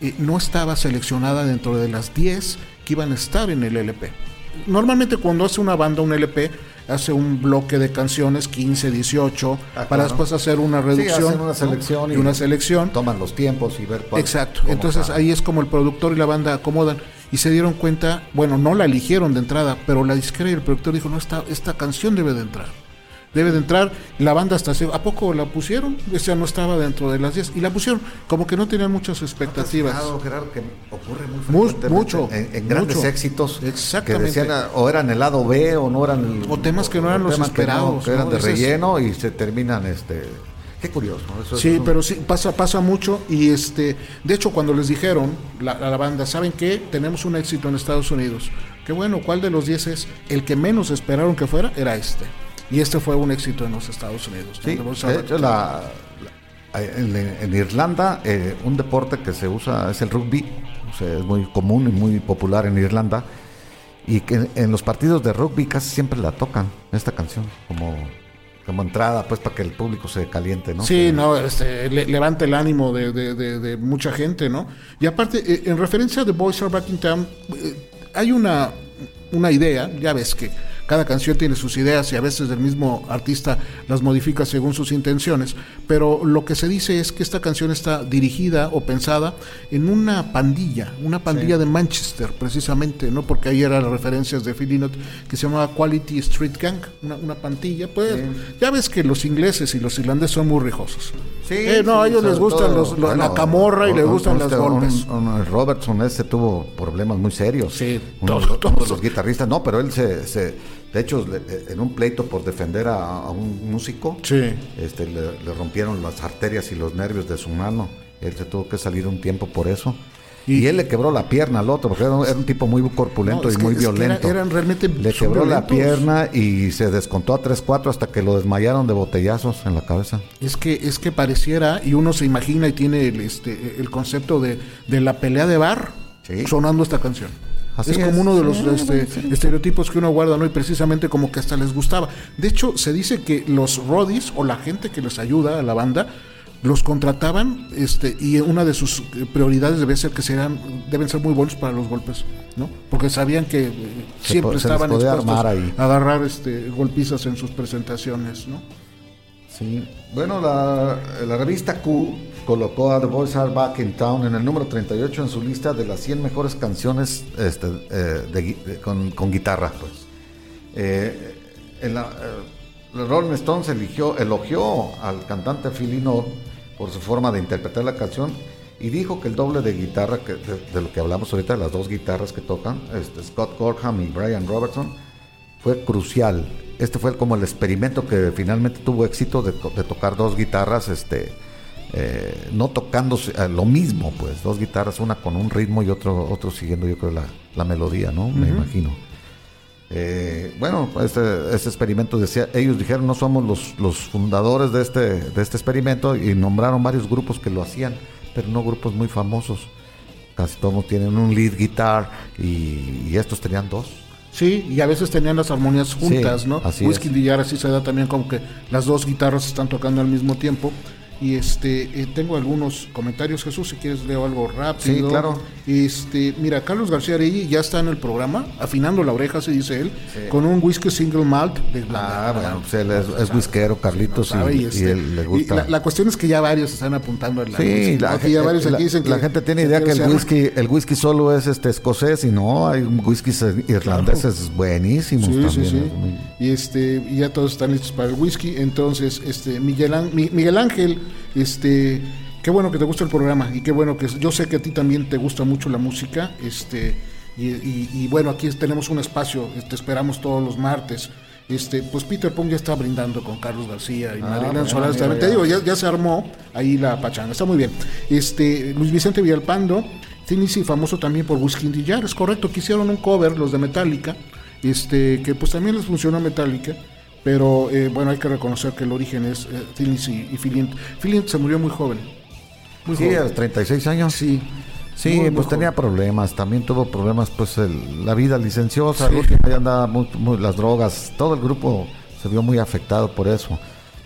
eh, no estaba seleccionada dentro de las 10 que iban a estar en el LP. Normalmente cuando hace una banda un LP, hace un bloque de canciones, 15, 18, Ah, para claro. después hacer una Sí, reducción. hacen una ¿no? selección y una selección. Toman los tiempos y ver cuál. Exacto. Entonces ahí es como el productor y la banda acomodan y se dieron cuenta, bueno, no la eligieron de entrada, pero la disquera y el productor dijo, no, esta, esta canción debe de entrar. Debe de entrar, la banda hasta se, ¿a poco la pusieron? Esa no estaba dentro de las 10 y la pusieron, como que no tenían muchas expectativas. Claro, Gerardo, que ocurre muy mucho, en, en grandes mucho. éxitos Exactamente. que decían ah, o eran el lado B o no eran el- O temas que no eran los que esperados, que eran ¿no? de relleno y se terminan este qué curioso Sí, pero sí, pasa, pasa mucho y este, de hecho cuando les dijeron la- a la banda, ¿saben qué? Tenemos un éxito en Estados Unidos. Qué bueno, ¿cuál de los 10 es? El que menos esperaron que fuera era este. Y este fue un éxito en los Estados Unidos. De hecho, la, la- en, en Irlanda, eh, un deporte que se usa es el rugby, o sea, es muy común y muy popular en Irlanda, y que en los partidos de rugby casi siempre la tocan, esta canción, como, como entrada, pues para que el público se caliente, ¿no? Sí, Que- no, este, le- levanta el ánimo de, de- de- de mucha gente, ¿no? Y aparte, eh, en referencia a The Boys Are Back in Town, eh, hay una, una idea, ya ves que cada canción tiene sus ideas y a veces el mismo artista las modifica según sus intenciones, pero lo que se dice es que esta canción está dirigida o pensada en una pandilla, una pandilla de Manchester precisamente, ¿no? Porque ahí eran las referencias de Philly Note que se llamaba Quality Street Gang, una, una pandilla, pues ya ves que los ingleses y los irlandeses son muy rijosos. Sí, Eh, no, a ellos les gustan los, lo- la camorra y les gustan las un- golpes. Robertson ese tuvo problemas muy serios. Sí, uno, todos- los- de guitarristas, no, pero él se, se- de hecho, le- en un pleito por defender a, a un músico, Sí. este, le, le rompieron las arterias y los nervios de su mano. Él se tuvo que salir un tiempo por eso. Y, Y- él le quebró la pierna al otro, porque era un, era un tipo muy corpulento No, y que- muy era- violento. eran realmente le quebró la pierna y se descontó a 3-4 hasta que lo desmayaron de botellazos en la cabeza. Es que, es que pareciera, y uno se imagina y tiene el, este, el concepto de, de la pelea de bar Sí. sonando esta canción. Así es es. como uno de los Sí, este, sí. estereotipos que uno guarda, ¿no? Y precisamente como que hasta les gustaba. De hecho, se dice que los roadies o la gente que les ayuda a la banda los contrataban este y una de sus eh, prioridades debe ser que serán deben ser muy buenos para los golpes, ¿no? Porque sabían que eh, Se siempre estaban expuestos armar ahí. a agarrar este golpizas en sus presentaciones, ¿no? Sí. Bueno, la, la revista Q colocó a The Boys Are Back in Town en el número 38 en su lista de las 100 mejores canciones este, eh, con, con guitarra. Pues. Eh, eh, Rolling Stones eligió, elogió al cantante Filino por su forma de interpretar la canción y dijo que el doble de guitarra, de, lo que hablamos ahorita, las dos guitarras que tocan, este, Scott Gorham y Brian Robertson, fue crucial. Este fue como el experimento que finalmente tuvo éxito de, to- de tocar dos guitarras, este, eh, no tocando lo mismo, pues, dos guitarras, una con un ritmo y otro, otro siguiendo, yo creo, la, la melodía, ¿no? Me imagino. Eh, bueno, este, este experimento decía, ellos dijeron no somos los, los fundadores de este, de este experimento y nombraron varios grupos que lo hacían, pero no grupos muy famosos. Casi todos tienen un lead guitar y, y estos tenían dos. Sí, y a veces tenían las armonías juntas, Sí, ¿no? así Whisky. Dillar así se da también como que las dos guitarras están tocando al mismo tiempo. Y este eh, tengo algunos comentarios, Jesús, si quieres leo algo rápido. Sí, claro. Este, mira, Carlos García Arelli ya está en el programa, afinando la oreja, se dice él, con un whisky single malt de Ah, bueno, pues él es, es whiskero, Carlitos, ¿sabe? y, y este, él le y gusta. la, la cuestión es que ya varios están apuntando en la Sí, la. Que ya gente- varios la- aquí dicen la que- gente tiene idea que el llama- whisky, el whisky solo es este escocés y no, hay whiskies irlandeses buenísimos Sí, también. sí, sí. muy- Y este, ya todos están listos para el whisky. Entonces, este, Miguel, Miguel Ángel, este, qué bueno que te gusta el programa y qué bueno que yo sé que a ti también te gusta mucho la música. Este, y, y- y bueno, aquí tenemos un espacio, te esperamos todos los martes. Este, pues Peter Pong ya está brindando con Carlos García y Ah, mira, también. Te ya. digo, ya, ya se armó ahí la pachanga, está muy bien. Este, Luis Vicente Villalpando, Tennessee, famoso también por Jar, es correcto, que hicieron un cover, los de Metallica, este, que pues también les funcionó Metallica, pero eh, bueno, hay que reconocer que el origen es eh, y Philint. Philint se murió muy joven. Muy Sí, joven. a los 36 años. Sí. Sí, Muy, muy pues tenía joven. problemas, también tuvo problemas, pues el- la vida licenciosa, Sí. ya andaba muy, muy- las drogas, todo el grupo se vio muy afectado por eso.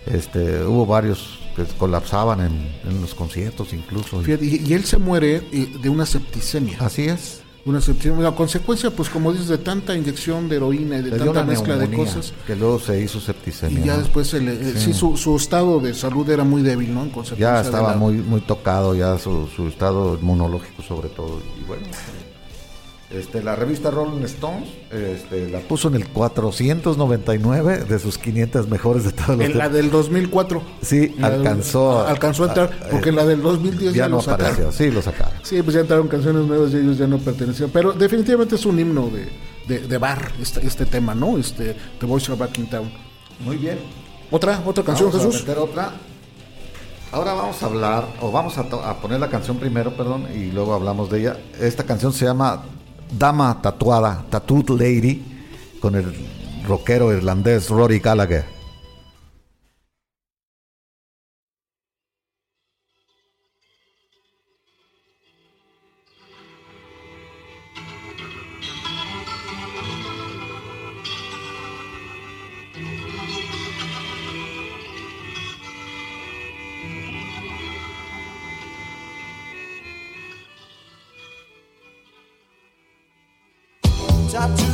Este, hubo varios que colapsaban en, en los conciertos incluso. y- Fíjate, y, y él se muere eh, de una septicemia. Así es. Una septicemia. La consecuencia, pues como dices, de tanta inyección de heroína y de Le tanta mezcla de cosas. que luego se hizo septicemia. Y ya ¿no? después, se le- eh, sí, su, su estado de salud era muy débil, ¿no? En consecuencia ya estaba la- muy muy tocado ya su, su estado inmunológico sobre todo y bueno este la revista Rolling Stones este, la puso en el 499 de sus 500 mejores de todos los En la del 2004. Sí, la alcanzó a- alcanzó a entrar, a- porque en la del 2010 ya, ya no apareció sí lo sacaron Sí, pues ya entraron canciones nuevas y ellos ya no pertenecían. Pero definitivamente es un himno de, de, de bar, este, este tema, ¿no? Este, The Voice of Back in Town. muy bien Otra, otra canción, vamos Jesús. a meter otra ahora vamos a hablar o vamos a poner la canción primero perdón y luego hablamos de ella esta canción se llama Dama Tatuada Tattooed Lady con el rockero irlandés Rory Gallagher tattooed lady,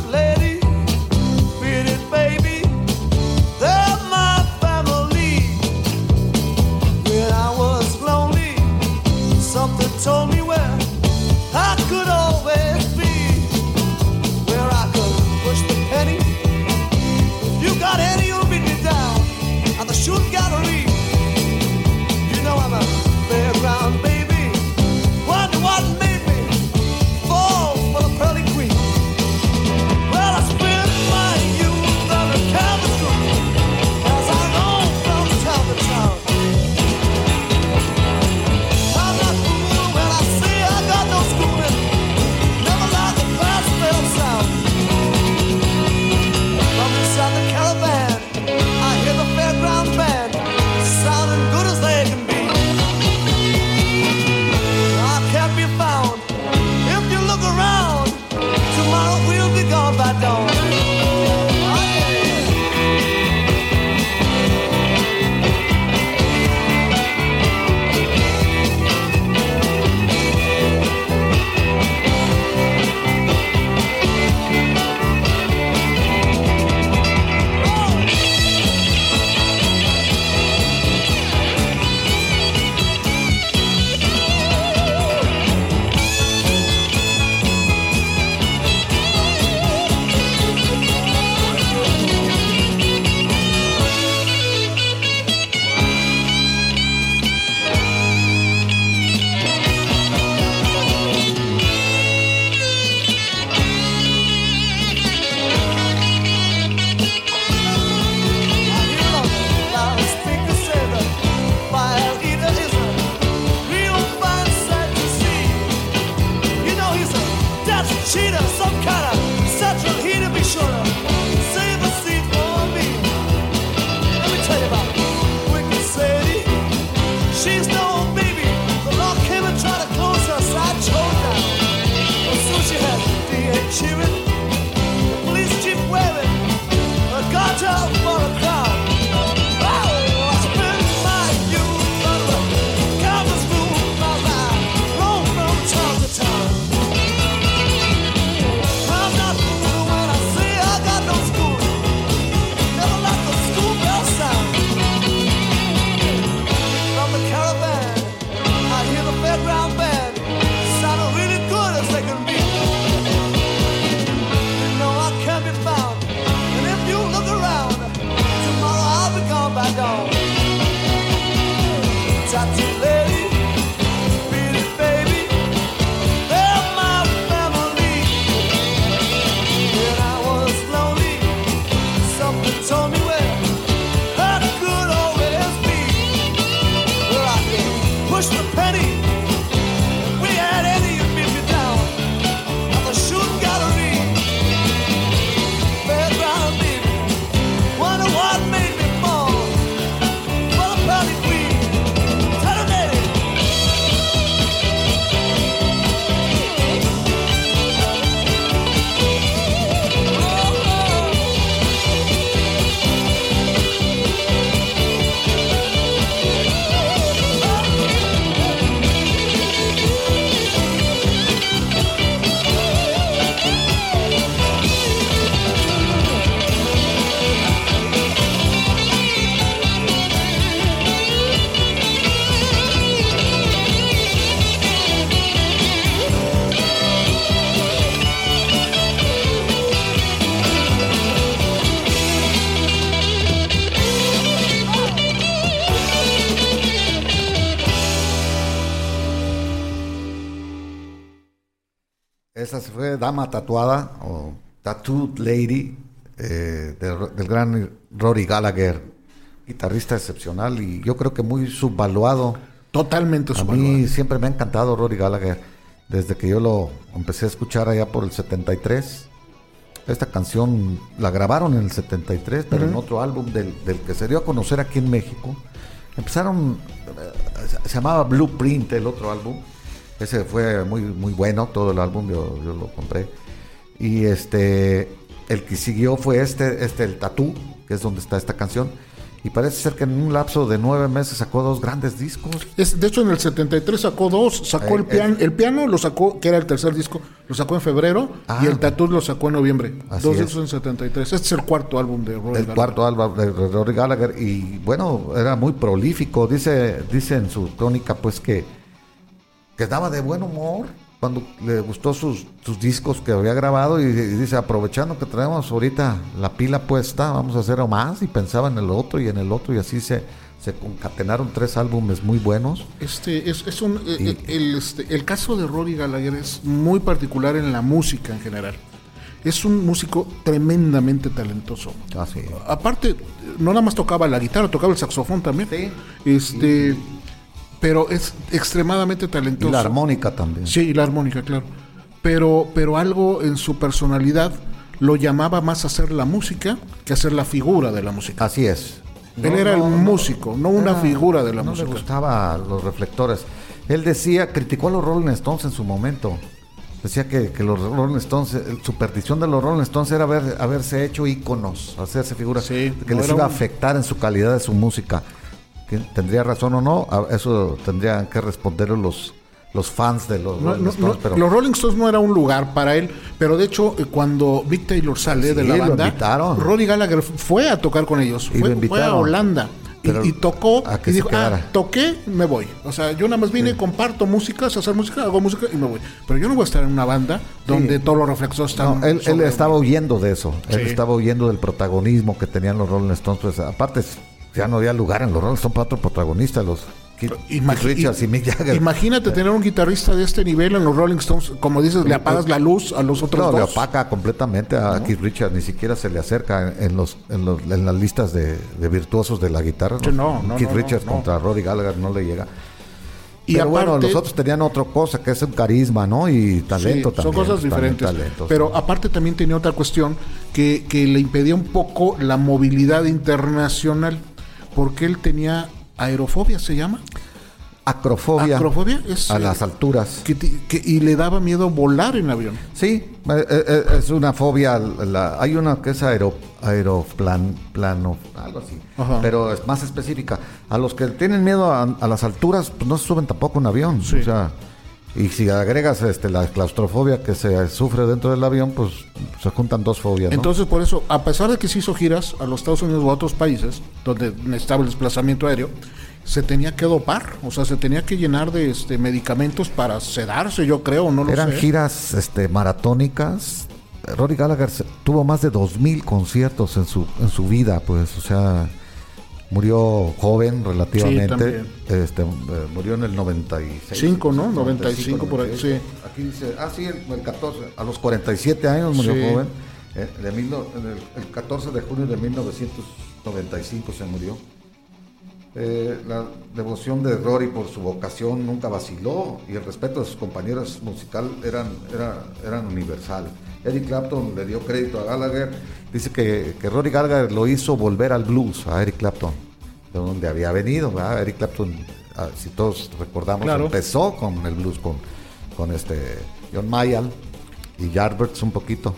Dama Tatuada o Tattooed Lady eh, de- del gran Rory Gallagher, guitarrista excepcional y yo creo que muy subvaluado. Totalmente A subvaluado. mí siempre me ha encantado Rory Gallagher, desde que yo lo empecé a escuchar allá por el 73. Esta canción la grabaron en el 73, pero en otro álbum del, del que se dio a conocer aquí en México. Empezaron, eh, se llamaba Blueprint el otro álbum. Ese fue muy, muy bueno, todo el álbum, yo, yo lo compré. Y este, el que siguió fue este, este, el Tatú, que es donde está esta canción. Y parece ser que en un lapso de nueve meses sacó dos grandes discos. Es, de hecho, en el 73 sacó dos. Sacó Eh, el piano. El piano lo sacó, que era el tercer disco, lo sacó en febrero. Ah. y el Tattoo lo sacó en noviembre. Dos discos en 73. Este es el cuarto álbum de Roy el Gallagher. cuarto álbum de Rory Gallagher y bueno era muy prolífico dice dice en su crónica pues que que daba de buen humor cuando le gustó sus, sus discos que había grabado y, y dice aprovechando que traemos ahorita la pila puesta vamos a hacer más y pensaba en el otro y en el otro y así se se concatenaron tres álbumes muy buenos Este es, es un Y- eh, el, este, el caso de Rory Gallagher es muy particular en la música en general. Es un músico tremendamente talentoso. así Aparte, no nada más tocaba la guitarra, tocaba el saxofón también. Sí. Este, pero es extremadamente y talentoso. la armónica también Sí, y la armónica, claro. Pero, pero algo en su personalidad lo llamaba más a hacer la música que a hacer la figura de la música. Así es. Él era el músico, no una figura de la no música. le gustaba los reflectores. Él decía, criticó a los Rolling Stones en su momento. Decía que, que los Rolling Stones, eh, su perdición de los Rolling Stones era haber, haberse hecho íconos, hacerse figuras, Sí, que no les iba a un- afectar en su calidad de su música. ¿Tendría razón o no? Eso tendrían que responder los, los fans de los No, Rolling Stones. no, pero Los Rolling Stones no era un lugar para él, pero de hecho eh, cuando Vic Taylor sale Sí, de la banda, invitaron. Rory Gallagher fue a tocar con ellos, Y fue, fue a. Holanda y- tocó a que y dijo, ah, toqué, me voy. O sea, yo nada más vine, comparto música, sé hacer música, hago música y me voy. Pero yo no voy a estar en una banda donde todos los reflexos están... No, él, estaba huyendo de eso. Él estaba huyendo del protagonismo que tenían los Rolling Stones. Pues aparte, ya no había lugar en los Rolling Stones para otro protagonista, los Keith, Richards y Mick Jagger. Imagínate tener un guitarrista de este nivel en los Rolling Stones, como dices, le apagas la luz a los otros No, le opaca completamente a Keith Richards, ni siquiera se le acerca en, los, en, los- en las listas de, de virtuosos de la guitarra. Sí, no, no, Keith Richards contra Rory Gallagher no le llega. Y Pero bueno, los otros tenían otra cosa, que es un carisma, ¿no? Y talento Sí, también. Son cosas diferentes. talentos. pero aparte también tenía otra cuestión que, que le impedía un poco la movilidad internacional, porque él tenía aerofobia, ¿se llama? acrofobia, Acrofobia es a eh, las alturas. que que- y le daba miedo volar en avión. Sí, eh, eh, es una fobia. la- hay una que es aero, aeroplan, plano, algo así, Ajá. pero es más específica. A los que tienen miedo a, a las alturas, pues no se suben tampoco un avión. Sí. O sea, y si agregas este, la claustrofobia que se sufre dentro del avión, pues se juntan dos fobias. ¿no? Entonces, por eso, a pesar de que se hizo giras a los Estados Unidos o a otros países donde necesitaba el desplazamiento aéreo, se tenía que dopar, o sea, se tenía que llenar de este, medicamentos para sedarse, yo creo, no lo Eran sé. giras este, maratónicas. Rory Gallagher tuvo más de 2.000 conciertos en su, en su vida, pues, o sea, murió joven relativamente. también. este, eh, murió en el 96. Cinco, ¿no? 95 por ahí, 96. Aquí dice, ah, sí, el, el 14, a los 47 años murió Sí. joven. eh, de mil el, el 14 de junio de 1995 se murió. Eh, la devoción de Rory por su vocación nunca vaciló y el respeto de sus compañeros musical eran, era, eran universal. Eric Clapton le dio crédito a Gallagher, dice que, que Rory Gallagher lo hizo volver al blues a Eric Clapton, de donde había venido. ¿verdad? Eric Clapton, ah, si todos recordamos, Claro. empezó con el blues con, con este John Mayall y Yardbirds un poquito.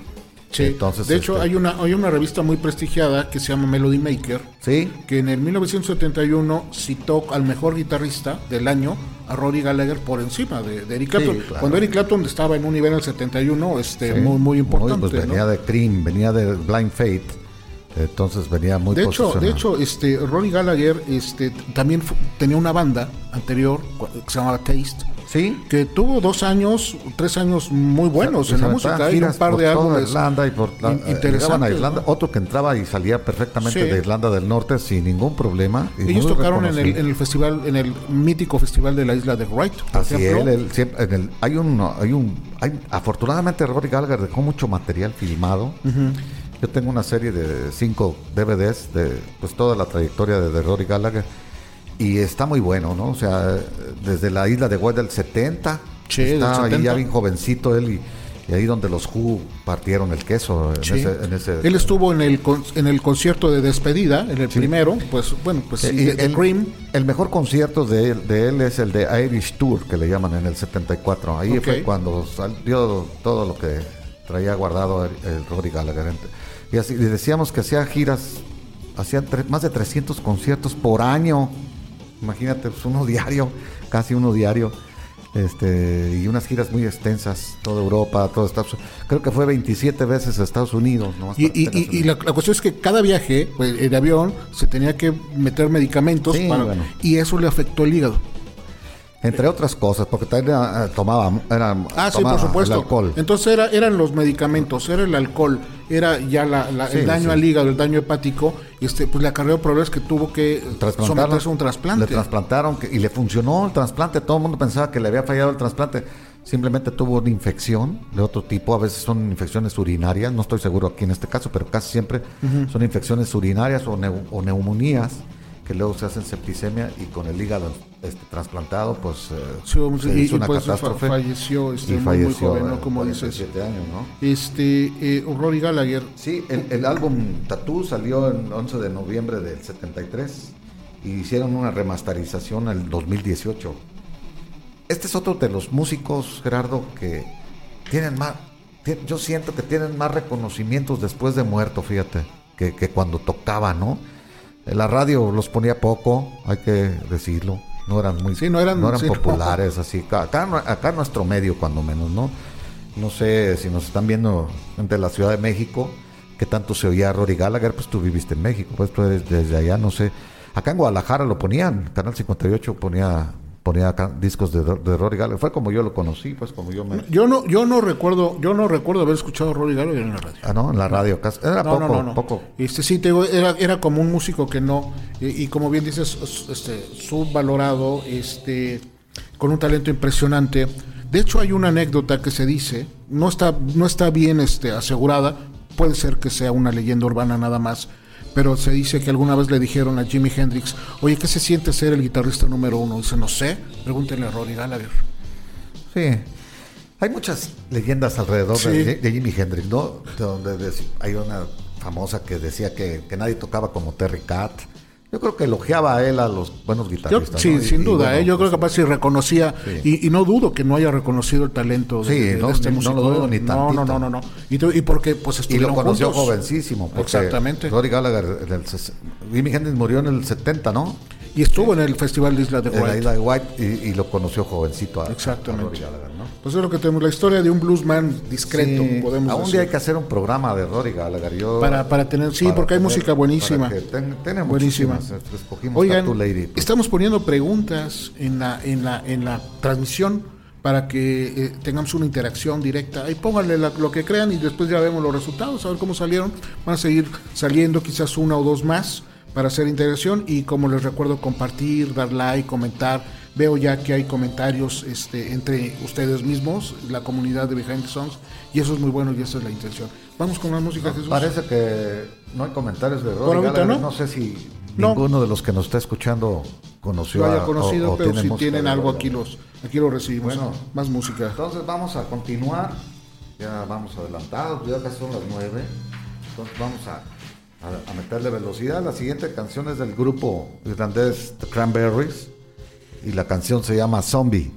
Sí, Entonces, de hecho este, hay una hay una revista muy prestigiada que se llama Melody Maker, sí, que en el 1971 citó al mejor guitarrista del año a Rory Gallagher por encima de, de Eric Clapton. claro. Cuando Eric Clapton estaba en un nivel en el 71, este, Sí, muy, muy importante. pues ¿no? venía de Cream, venía de Blind Fate. Entonces venía muy De hecho, de hecho, este Rory Gallagher este, también tenía una banda anterior que se llamaba Taste, sí, que tuvo dos años, tres años muy buenos en la música. Hay un par de álbumes Irlanda y por la, eh, interesantes, llegaban a Irlanda. ¿no? Otro que entraba y salía perfectamente Sí. de Irlanda del Norte sin ningún problema. y Ellos tocaron en el, reconocido. en el festival, en el mítico festival de la isla de Wright. Así él siempre, en el, hay un, hay un, hay, afortunadamente Rory Gallagher dejó mucho material filmado. Yo tengo una serie de cinco DVDs de pues toda la trayectoria de, de Rory Gallagher y está muy bueno, ¿no? O sea, desde la isla de White del 70, Sí, está ahí 70. ya bien jovencito él y, y ahí donde los Who partieron el queso en Sí. ese, en ese- Él estuvo en el con- en el concierto de despedida, en el primero, pues bueno, pues sí, Eh, y de- de el, Cream. el mejor concierto de él, de él es el de Irish Tour, que le llaman en el 74. Ahí fue cuando salió todo lo que traía guardado el, el Rory Gallagher. Y así y decíamos que hacía giras, hacían tre- más de 300 conciertos por año. Imagínate, pues uno (laughs) diario, casi uno diario. Este, y unas giras muy extensas, toda Europa, todo Estados Unidos. Creo que fue 27 veces a Estados Unidos. nomás Y, y- y- y la, la cuestión es que cada viaje pues, en avión se tenía que meter medicamentos Sí, para- bueno. y eso le afectó el hígado. Entre otras cosas, porque también eh, tomaba, era, Ah, sí, por supuesto. el alcohol. Entonces era, eran los medicamentos, era el alcohol, era ya la, la- Sí, el daño sí. al hígado, el daño hepático, este, pues le acarreó problemas que tuvo que someterse a un trasplante. Le trasplantaron que- y le funcionó el trasplante. Todo el mundo pensaba que le había fallado el trasplante. Simplemente tuvo una infección de otro tipo. A veces son infecciones urinarias. No estoy seguro aquí en este caso, pero casi siempre son infecciones urinarias o, neu- o neumonías que luego se hacen septicemia y con el hígado este, trasplantado, pues eh, Sí, vamos, se y- hizo una pues catástrofe. falleció, este, y muy- muy falleció joven, ¿no? Como dices. 47 años, ¿no? Este, eh, Rory Gallagher, Sí, el, el álbum Tattoo salió el 11 de noviembre del 73 y hicieron una remasterización en el 2018. Este es otro de los músicos, Gerardo, que tienen más, yo siento que tienen más reconocimientos después de muerto, fíjate, que, que cuando tocaba, ¿no? En la radio los ponía poco, hay que decirlo. No eran muy Sí, no eran- sí, no. populares así. Acá, acá nuestro medio, cuando menos, ¿no? No sé si nos están viendo de la Ciudad de México, que tanto se oía Rory Gallagher, pues tú viviste en México, pues tú eres desde allá, no sé. Acá en Guadalajara lo ponían, Canal 58 ponía ponía acá discos de, de Rory Gallagher. Fue como yo lo conocí, pues como yo me... yo no, yo no recuerdo, yo no recuerdo haber escuchado Rory Gallagher en la radio. Ah, no, en la radio. casi- Era No, poco, no, no, no. poco. Este sí te digo, era, era como un músico que no, y, y como bien dices, este, subvalorado, este, con un talento impresionante. De hecho, hay una anécdota que se dice, no está, no está bien este, asegurada, puede ser que sea una leyenda urbana nada más, pero se dice que alguna vez le dijeron a Jimi Hendrix, oye, ¿qué se siente ser el guitarrista número uno? Dice, no sé, pregúntenle a Rory Gallagher. Sí. Hay muchas leyendas alrededor Sí. de, de Jimi Hendrix, ¿no? De donde hay una famosa que decía que, que nadie tocaba como Terry Cat. Yo creo que elogiaba a él a los buenos Yo- guitarristas. sí, ¿no? Y- sin duda, bueno, ¿eh? yo creo que capaz si reconocía, Sí. y, y no dudo que no haya reconocido el talento de, Sí, de- de no, este ni- no músico. lo dudo ni no, tantito. no, no, no, no. Y, y porque pues Y lo conoció juntos. jovencísimo. Exactamente. Rory Gallagher, en el Jimi Hendrix murió en el 70, ¿no? Y estuvo en el Festival de Isla de En la White. isla de White y, y lo conoció jovencito a, Exactamente. a Gallagher, ¿no? Pues es lo que tenemos, la historia de un bluesman discreto, Sí, podemos decir. día hay que hacer un programa de Rory Gallagher. Yo, Para- para tener- sí, porque hay música buenísima. ten- Buenísima. este, Escogimos Oigan, Lady. pues. estamos poniendo preguntas en la, en la, en la transmisión para que eh, tengamos una interacción directa. Ahí pónganle la- lo que crean y después ya vemos los resultados, a ver cómo salieron. Van a seguir saliendo quizás una o dos más para hacer interacción y como les recuerdo compartir, dar like, comentar. Veo ya que hay comentarios este, entre ustedes mismos, la comunidad de Behind the Songs, y eso es muy bueno y esa es la intención. Vamos con la música, Jesús. Parece que no hay comentarios de Gallagher. no. No sé si No. ninguno de los que nos está escuchando conoció lo haya conocido, o- o pero tiene si tienen algo aquí los aquí lo recibimos. Bueno. más música. Entonces vamos a continuar. Ya vamos adelantados, ya casi son las nueve. Entonces vamos a, a- meterle velocidad. La siguiente canción es del grupo irlandés The Cranberries y la canción se llama. Zombie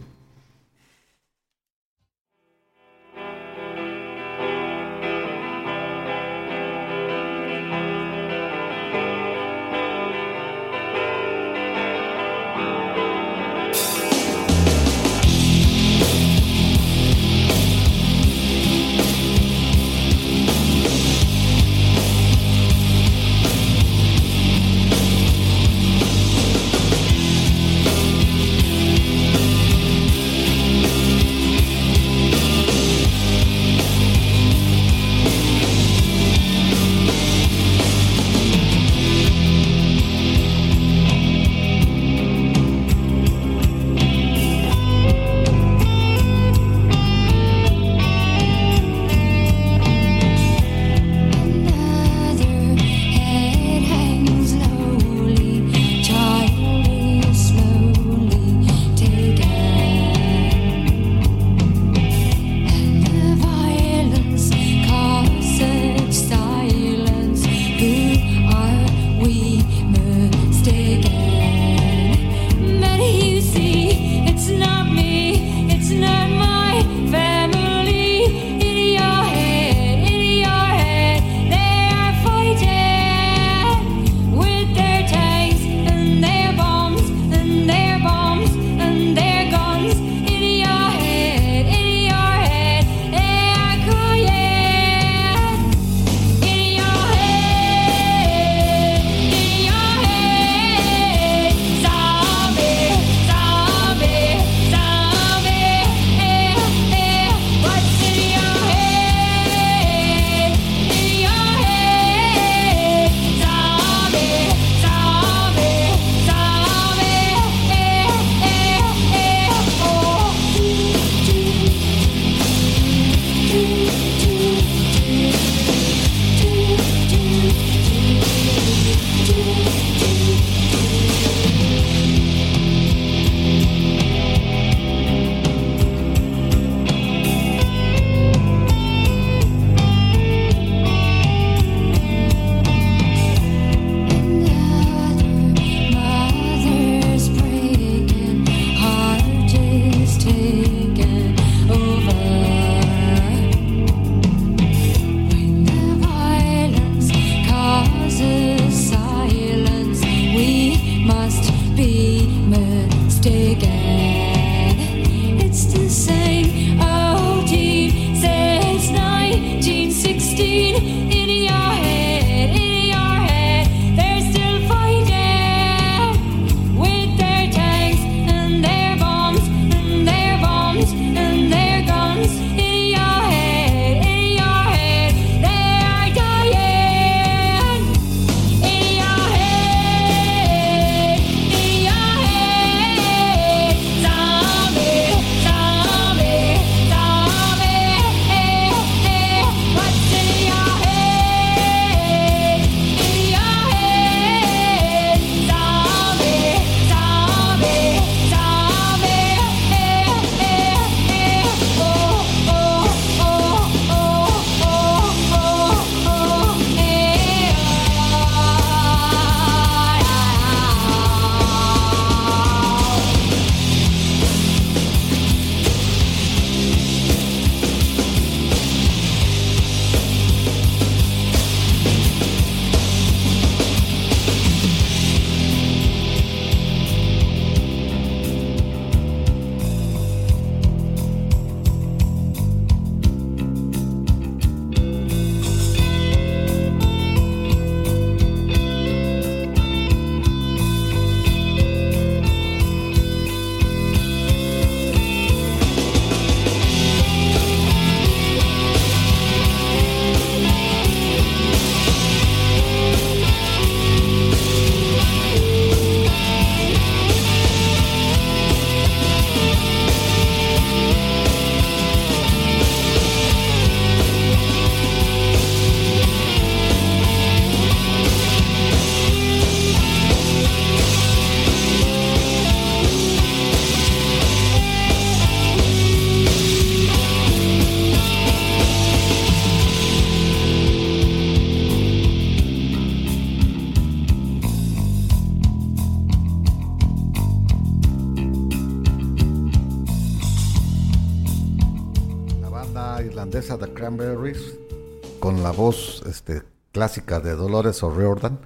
Dolores O'Riordan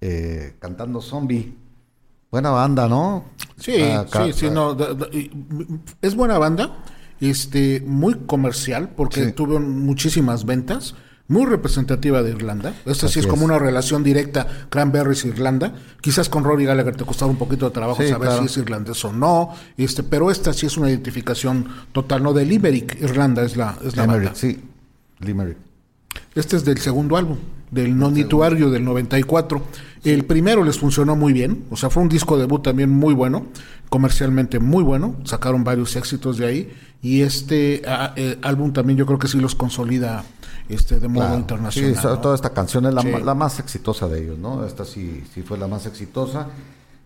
eh, cantando Zombie. Buena banda, ¿no? Sí, Ah, sí, sí, no, da- da- es buena banda, este, muy comercial porque Sí. tuvo muchísimas ventas, muy representativa de Irlanda. Esta sí es como una relación directa Cranberries Irlanda. Quizás con Rory Gallagher te costaba un poquito de trabajo Sí, saber claro. si es irlandés o no, este, pero esta sí es una identificación total, no de Limerick, Irlanda es la es la Limerick, banda. sí. Limerick. Este es del segundo álbum, del Nonituario del 94. El primero les funcionó muy bien, o sea, fue un disco debut también muy bueno, comercialmente muy bueno, sacaron varios éxitos de ahí y este eh, álbum también yo creo que sí los consolida este de modo Claro. internacional. Sí, ¿no? toda esta canción es la, Sí. la más exitosa de ellos, ¿no? Esta sí, sí fue la más exitosa.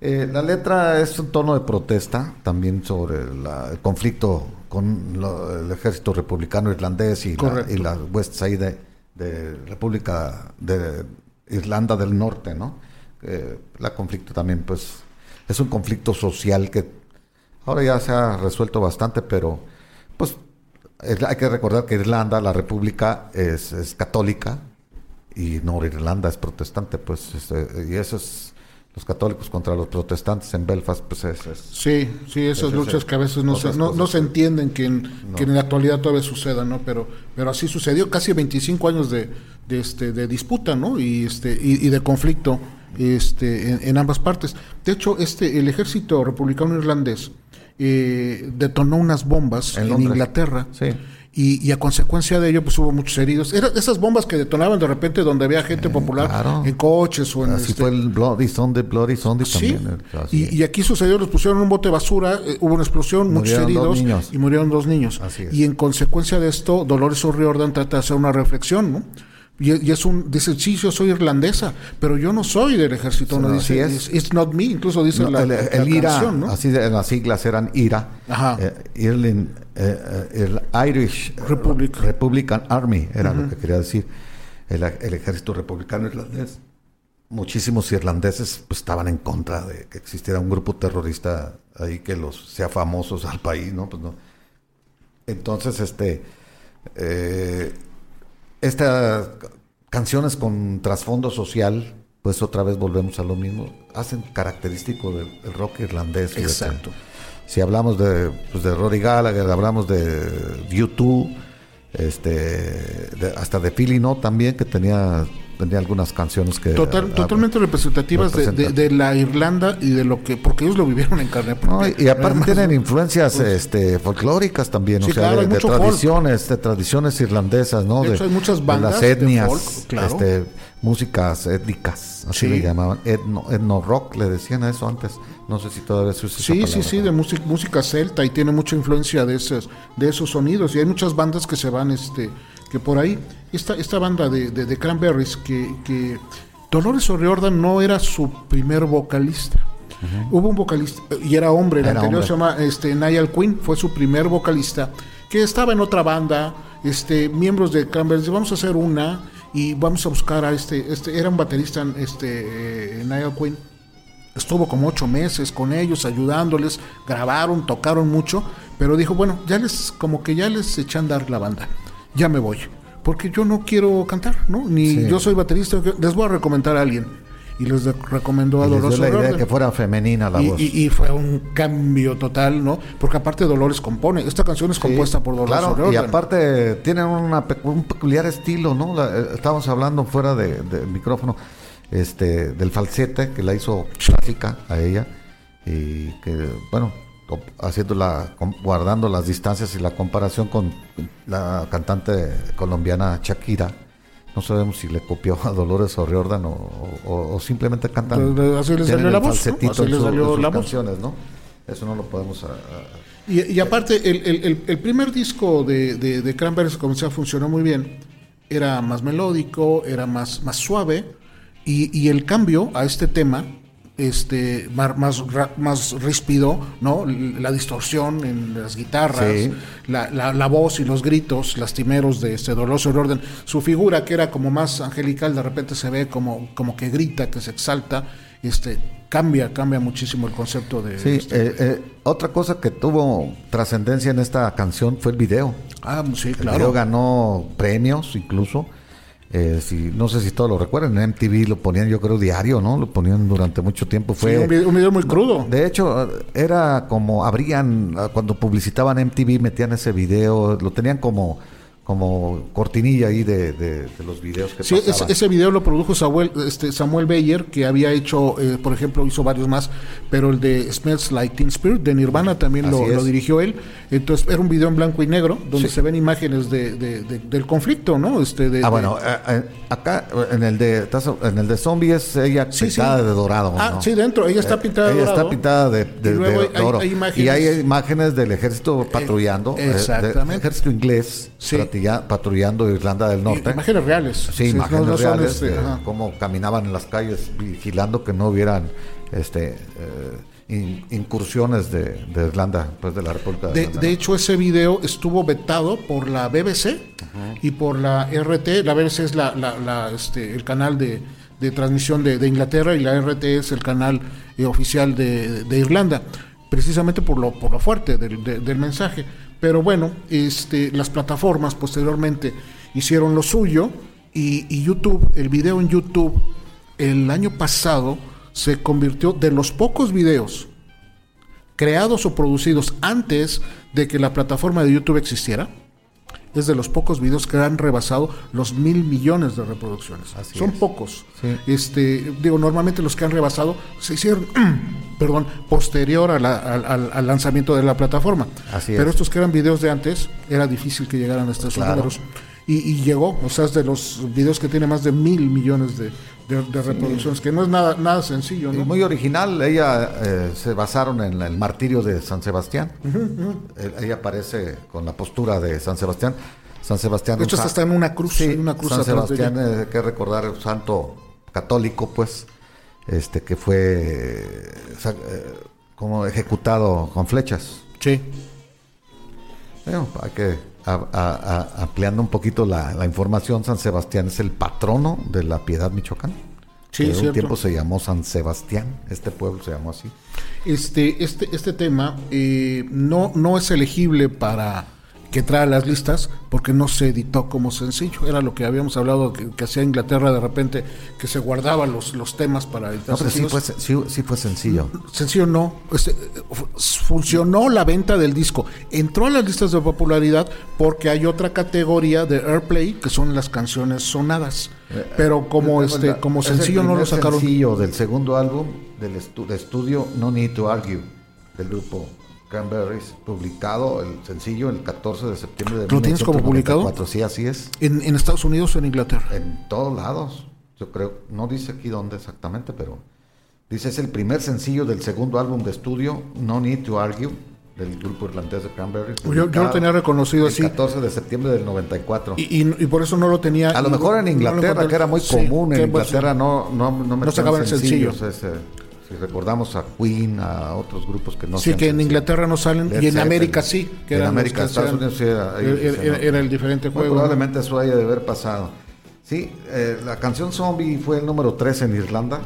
Eh, la letra es un tono de protesta también sobre la- el conflicto con lo- el ejército republicano irlandés y la, Correcto. y la West Side de, República de Irlanda del Norte, ¿no? Eh, la conflicto también, pues, es un conflicto social que ahora ya se ha resuelto bastante, pero pues es- hay que recordar que Irlanda, la república, es, católica y Norirlanda es protestante, pues, este, y eso es los católicos contra los protestantes en Belfast, pues es, es- Sí, sí, esas luchas es que a veces no se, no, no se entienden que en, No. que en la actualidad todavía suceda, ¿no? Pero, pero así sucedió, casi 25 años de, de, este, de disputa, ¿no? Y, este, y, y de conflicto este, en, en ambas partes. De hecho, este, el ejército republicano irlandés eh, detonó unas bombas En en. Inglaterra. Sí. Y, y a consecuencia de ello, pues hubo muchos heridos. Eran esas bombas que detonaban de repente donde había gente popular claro. en coches o en así este, fue el Bloody Sunday, Bloody Sunday Sí, también. eh, y, y aquí sucedió, los pusieron un bote de basura, eh, hubo una explosión, muchos Murieron heridos y murieron dos niños. Así es. Y en consecuencia de esto, Dolores O'Riordan trata de hacer una reflexión, ¿no? Y, y es un, dice, sí, yo soy irlandesa, pero yo no soy del ejército, no, no, dice, así es. "It's- not me, incluso dice No, la, el, la IRA, canción, ¿no? así de, las siglas eran IRA, Ajá. eh, Irlin- eh, eh, el Irish Republic. Republican Army, era lo que quería decir, el, el ejército republicano irlandés. Muchísimos irlandeses pues, estaban en contra de que existiera un grupo terrorista ahí que los sea famosos al país, ¿no? Pues no. Entonces, este, eh, estas canciones con trasfondo social, pues otra vez volvemos a lo mismo, hacen característico del, del rock irlandés. fíjate. Si hablamos de, pues de Rory Gallagher, hablamos de U2, este, de- hasta de Philly No también, que tenía, tenía algunas canciones que... Total, totalmente representativas de, de- la Irlanda y de lo que, porque ellos lo vivieron en carne No, propia. y, y aparte Además, tienen influencias este, folclóricas también, Sí, o sea, claro, de, folk. tradiciones, de tradiciones irlandesas, ¿no? De hecho, hay muchas bandas las etnias, folk, claro. este, músicas étnicas, así Sí. le llamaban, etno, etno rock, le decían a eso antes, no sé si todavía se usa esa Sí, sí, sí, de música, música celta y tiene mucha influencia de esos, de esos sonidos. Y hay muchas bandas que se van, este, que por ahí. Esta, esta banda de, de, de Cranberries, que, que Dolores O'Riordan no era su primer vocalista. Hubo un vocalista, y era hombre, el Era anterior hombre. se llama este, Niall Quinn, fue su primer vocalista, que estaba en otra banda, este, miembros de Cranberries, vamos a hacer una, y vamos a buscar a este, este, era un baterista, este, eh, Niall Quinn, estuvo como ocho meses con ellos ayudándoles, grabaron, tocaron mucho, pero dijo, bueno, ya les, como que ya les eché a andar la banda, ya me voy, porque yo no quiero cantar, ¿no? Ni Sí. yo soy baterista, les voy a recomendar a alguien. Y les de- recomendó a Y les dio Dolores la idea de que fuera femenina la Y, voz. y- y fue un cambio total, ¿no? Porque aparte Dolores compone, esta canción es Sí, compuesta por Dolores Claro, y aparte tienen una, un peculiar estilo, ¿no? La- eh, estábamos hablando fuera de- del micrófono este, del falsete que la hizo clásica a ella y que, bueno, haciéndola, guardando las distancias y la comparación con la cantante colombiana Shakira. No sabemos si le copió a Dolores O'Riordan o, o- o simplemente cantan. Pues, así le tienen salió el la voz, ¿no? falsetito Así le salió la voz. ¿no? Eso no lo podemos... ah, ah, Y, y aparte, el, el- el- el primer disco de, de, de Cranberries, como decía, funcionó muy bien. Era más melódico, era más, más suave. Y, y el cambio a este tema, este, más, más, más ríspido, ¿no? La distorsión en las guitarras, Sí. la, la- la voz y los gritos lastimeros de este Dolores O'Riordan. Su figura, que era como más angelical, de repente se ve como, como que grita, que se exalta. Este, cambia, cambia muchísimo el concepto de... Sí, este- eh, eh, otra cosa que tuvo trascendencia en esta canción fue el video. Ah, sí, El claro. video ganó premios incluso. Eh, si, no sé si todos lo recuerdan, en MTV lo ponían yo creo diario, ¿no? Lo ponían durante mucho tiempo. Sí, Fue, un, video, un video muy crudo. De hecho, era como abrían, ah, cuando publicitaban MTV, metían ese video, lo tenían como, como cortinilla ahí de, de- de los videos que Sí, ese, pasaban. ese video lo produjo Samuel, este, Samuel Beyer, que había hecho, eh, por ejemplo, hizo varios más, pero el de Smells Like Teen Spirit de Nirvana también lo, dirigió él. Entonces era un video en blanco y negro donde Sí. se ven imágenes de, de- de- del conflicto, ¿no? Este, de, Ah, bueno, eh, eh, acá en el de en el de zombie es ella Sí, pintada sí. de dorado. Ah, ¿no? sí, dentro, ella está Eh, pintada de Ella dorado. está pintada de, de- Y luego hay- hay- oro. hay imágenes- y hay imágenes del ejército patrullando. eh, exactamente. ejército inglés Sí. Patrulla- patrullando Irlanda del Norte. Imágenes reales. Sí, imágenes no reales este, de cómo caminaban en las calles vigilando que no hubieran este eh, in- incursiones de, de Irlanda, pues de la República de, De, Irlanda. de hecho, ese video estuvo vetado por la BBC y por la RT. La BBC es la, la- la, este, el canal de, transmisión de, Inglaterra y la RT es el canal eh, oficial de, Irlanda, precisamente por lo, por lo fuerte del, de- del mensaje. Pero bueno, este, las plataformas posteriormente hicieron lo suyo y, y YouTube, el video en YouTube, el año pasado se convirtió de los pocos videos creados o producidos antes de que la plataforma de YouTube existiera, es de los pocos videos que han rebasado los mil millones de reproducciones. Así Son es. pocos. Sí. Este, digo, normalmente los que han rebasado se hicieron, (clears throat) perdón, posterior a la- al, al- lanzamiento de la plataforma. Así Pero es. estos que eran videos de antes, era difícil que llegaran hasta esos Claro. números. Y, y llegó, o sea, es de los videos que tiene más de mil millones de, de- de reproducciones, que no es nada, nada sencillo, muy original, ella eh, se basaron en el martirio de San Sebastián. Eh, Ella aparece con la postura de San Sebastián. San Sebastián. De hecho, está en una cruz, Sí, hay una cruz San. Sebastián, eh, hay que recordar, un santo católico, pues, este que fue eh, como ejecutado con flechas. Sí. Bueno, hay que a- a- a- ampliando un poquito la, la información, San Sebastián es el patrono de la Piedad Michoacán. Sí, que un cierto. tiempo se llamó San Sebastián, este pueblo se llamó así. Este, este, este tema eh, no, no es elegible para que trae las listas porque no se editó como sencillo. Era lo que habíamos hablado que, que hacía Inglaterra de repente, que se guardaba los, los temas para editar No, pero sí fue, sí, sí fue sencillo. Sencillo no. Este, eh, fu- funcionó la venta del disco. Entró a las listas de popularidad porque hay otra categoría de Airplay que son las canciones sonadas. Pero como Es este como es sencillo no lo sacaron. sencillo del segundo álbum del estu- de estudio No Need to Argue del grupo Cranberries, publicado el sencillo el 14 de septiembre de ¿Lo tienes como publicado? 1994. Sí, así es. En, en Estados Unidos o en Inglaterra. En todos lados. Yo creo, no dice aquí dónde exactamente, pero dice es el primer sencillo del segundo álbum de estudio No Need to Argue del grupo irlandés de Cranberries. Yo- yo lo tenía reconocido el así. 14 de septiembre del 94. Y, y- y por eso no lo tenía. A lo mejor en no Inglaterra, encontré. que era muy Sí, común, en que, pues, Inglaterra no, no, no, metían sacaban el sencillo. sencillos, ese- si recordamos a Queen, a otros grupos que no sí, que en. Inglaterra no salen Led y en Zeppelin. América sí. Que en América, Estados Unidos sí era, ahí era, era- el diferente juego. probablemente eso haya de haber pasado. Sí, eh, la canción Zombie fue el número 3 en Irlanda,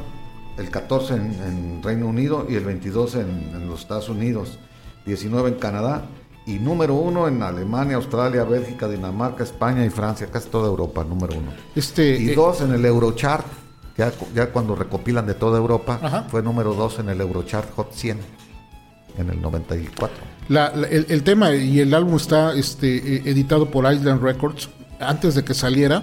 el 14 en, en Reino Unido y el 22 en, en los Estados Unidos, 19 en Canadá y número 1 en Alemania, Australia, Bélgica, Dinamarca, España y Francia, casi toda Europa, número 1. Este, Y eh, dos en el Eurochart, ya, ya cuando recopilan de toda Europa, Ajá. fue número 2 en el Eurochart Hot 100 en el 94. la- la- el, el tema y el álbum está este, eh, editado por Island Records. Antes de que saliera,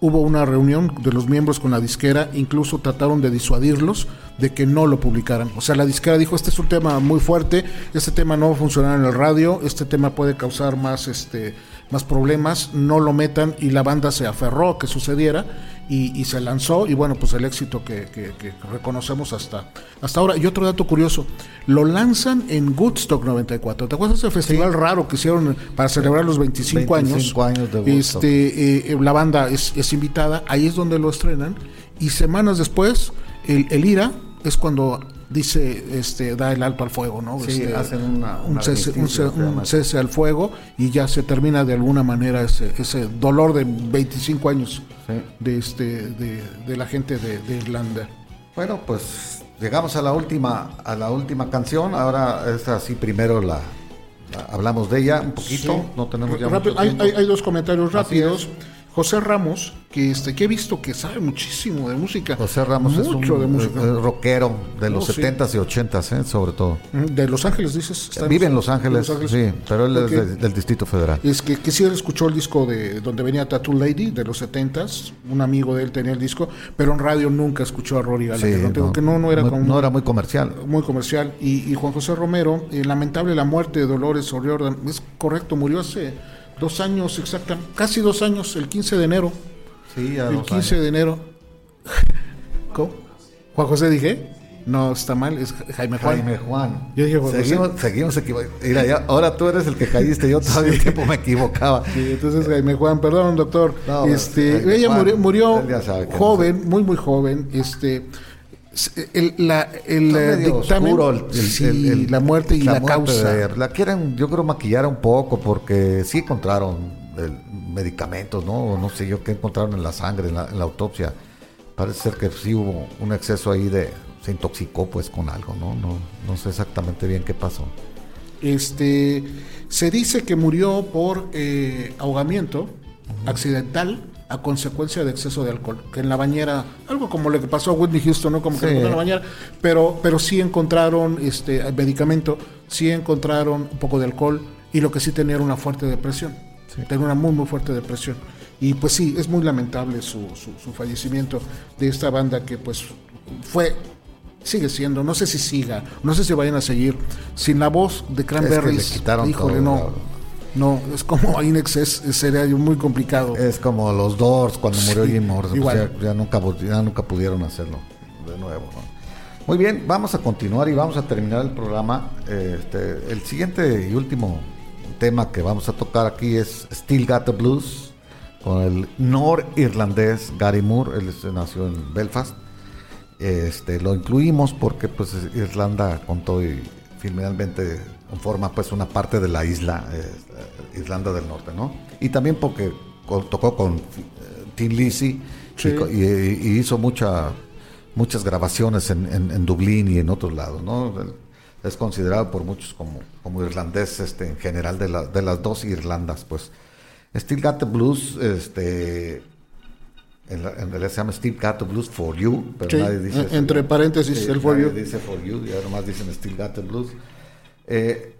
hubo una reunión de los miembros con la disquera, incluso trataron de disuadirlos de que no lo publicaran. O sea, la disquera dijo, este es un tema muy fuerte, este tema no va a funcionar en el radio, este tema puede causar más, este, más problemas, no lo metan y la banda se aferró a que sucediera y, y se lanzó y bueno, pues el éxito que, que- que reconocemos hasta, hasta ahora. Y otro dato curioso, lo lanzan en Woodstock 94. ¿Te acuerdas de ese festival raro que hicieron para celebrar los 25, 25 años de Woodstock. Este, eh, la banda es, es invitada, ahí es donde lo estrenan y semanas después el, el IRA es cuando dice este da el alto al fuego no Sí, Este, hacen una- un, un cese, un cese al fuego y ya se termina de alguna manera ese, ese dolor de 25 años Sí. de este de, de la gente de, de Irlanda Bueno, pues llegamos a la última, a la última canción. Ahora es así primero la, hablamos de ella un poquito, Sí. no tenemos ya Rápido, mucho hay, hay- hay dos comentarios rápidos. José Ramos, que este que he visto que sabe muchísimo de música. José Ramos es un de música. eh, rockero de los Oh, sí. 70s y 80s, eh, sobre todo. De Los Ángeles, dices. ¿Está Vive en Los Ángeles, Los sí, pero él es de- del Distrito Federal. Es que, que sí él escuchó el disco de donde venía Tattoo Lady de los 70s, un amigo de él tenía el disco, pero en radio nunca escuchó a Rory Gallagher, Sí, no, Tengo que no, no era muy- como- no era muy comercial. muy comercial. Y, y Juan José Romero, eh, lamentable la muerte de Dolores O'Riordan, es correcto, murió hace dos años exactamente, casi dos años, el 15 de enero. Sí, a El dos 15 años. de enero. (laughs) ¿Cómo? Juan José dije. No, está mal, es Jaime Juan. Jaime Juan. Yo dije Juan José. seguimos, seguimos equivocados. Ahora tú eres el que caíste, yo todavía (laughs) un tiempo me equivocaba. Sí, entonces Jaime Juan, perdón doctor. No, este, Jaime ella Juan, murió, murió joven, muy muy joven. Este, el, la, el eh, dictamen, oscuro el- sí, la muerte y la, muerte causa. de- la quieren, yo creo, maquillar un poco porque sí encontraron medicamentos, ¿no? No sé yo qué encontraron en la sangre, en la, en la autopsia. Parece ser que sí hubo un exceso ahí de... Se intoxicó pues con algo, ¿no? No, no sé exactamente bien qué pasó. Este, se dice que murió por eh, ahogamiento accidental a consecuencia de exceso de alcohol, que en la bañera, algo como lo que pasó a Whitney Houston, ¿no? Como que Sí. en la bañera, pero, pero sí encontraron este medicamento, sí encontraron un poco de alcohol y lo que sí tenía era una fuerte depresión, tenía una muy muy fuerte depresión. Y pues sí, es muy lamentable su, su, su fallecimiento de esta banda que pues fue sigue siendo, no sé si siga, no sé si vayan a seguir sin la voz de Cranberries. le quitaron híjole, todo, no. No, es como (laughs) Inex es, sería muy complicado. Es como los Doors cuando murió Sí, Jim Morrison, pues ya, ya nunca, pu- ya nunca pudieron hacerlo de nuevo. ¿no? Muy bien, vamos a continuar y vamos a terminar el programa. Este, el siguiente y último tema que vamos a tocar aquí es Still Got the Blues con el norirlandés Gary Moore, él nació en Belfast. Este, lo incluimos porque pues Irlanda con todo y finalmente forma pues una parte de la isla eh, Irlanda del Norte, ¿no? Y también porque co- tocó con eh, Tim Lizzy Sí. y, y- y hizo mucha, muchas grabaciones en, en- en Dublín y en otros lados, ¿no? Es considerado por muchos como, como irlandés este, en general de, la- de las dos Irlandas, pues. Still Got the Blues, este, en, la- en realidad se llama Still Got the Blues for You, pero Sí, nadie dice en- entre paréntesis, el for you. dice for you, ya nomás dicen Still Got the Blues. Eh,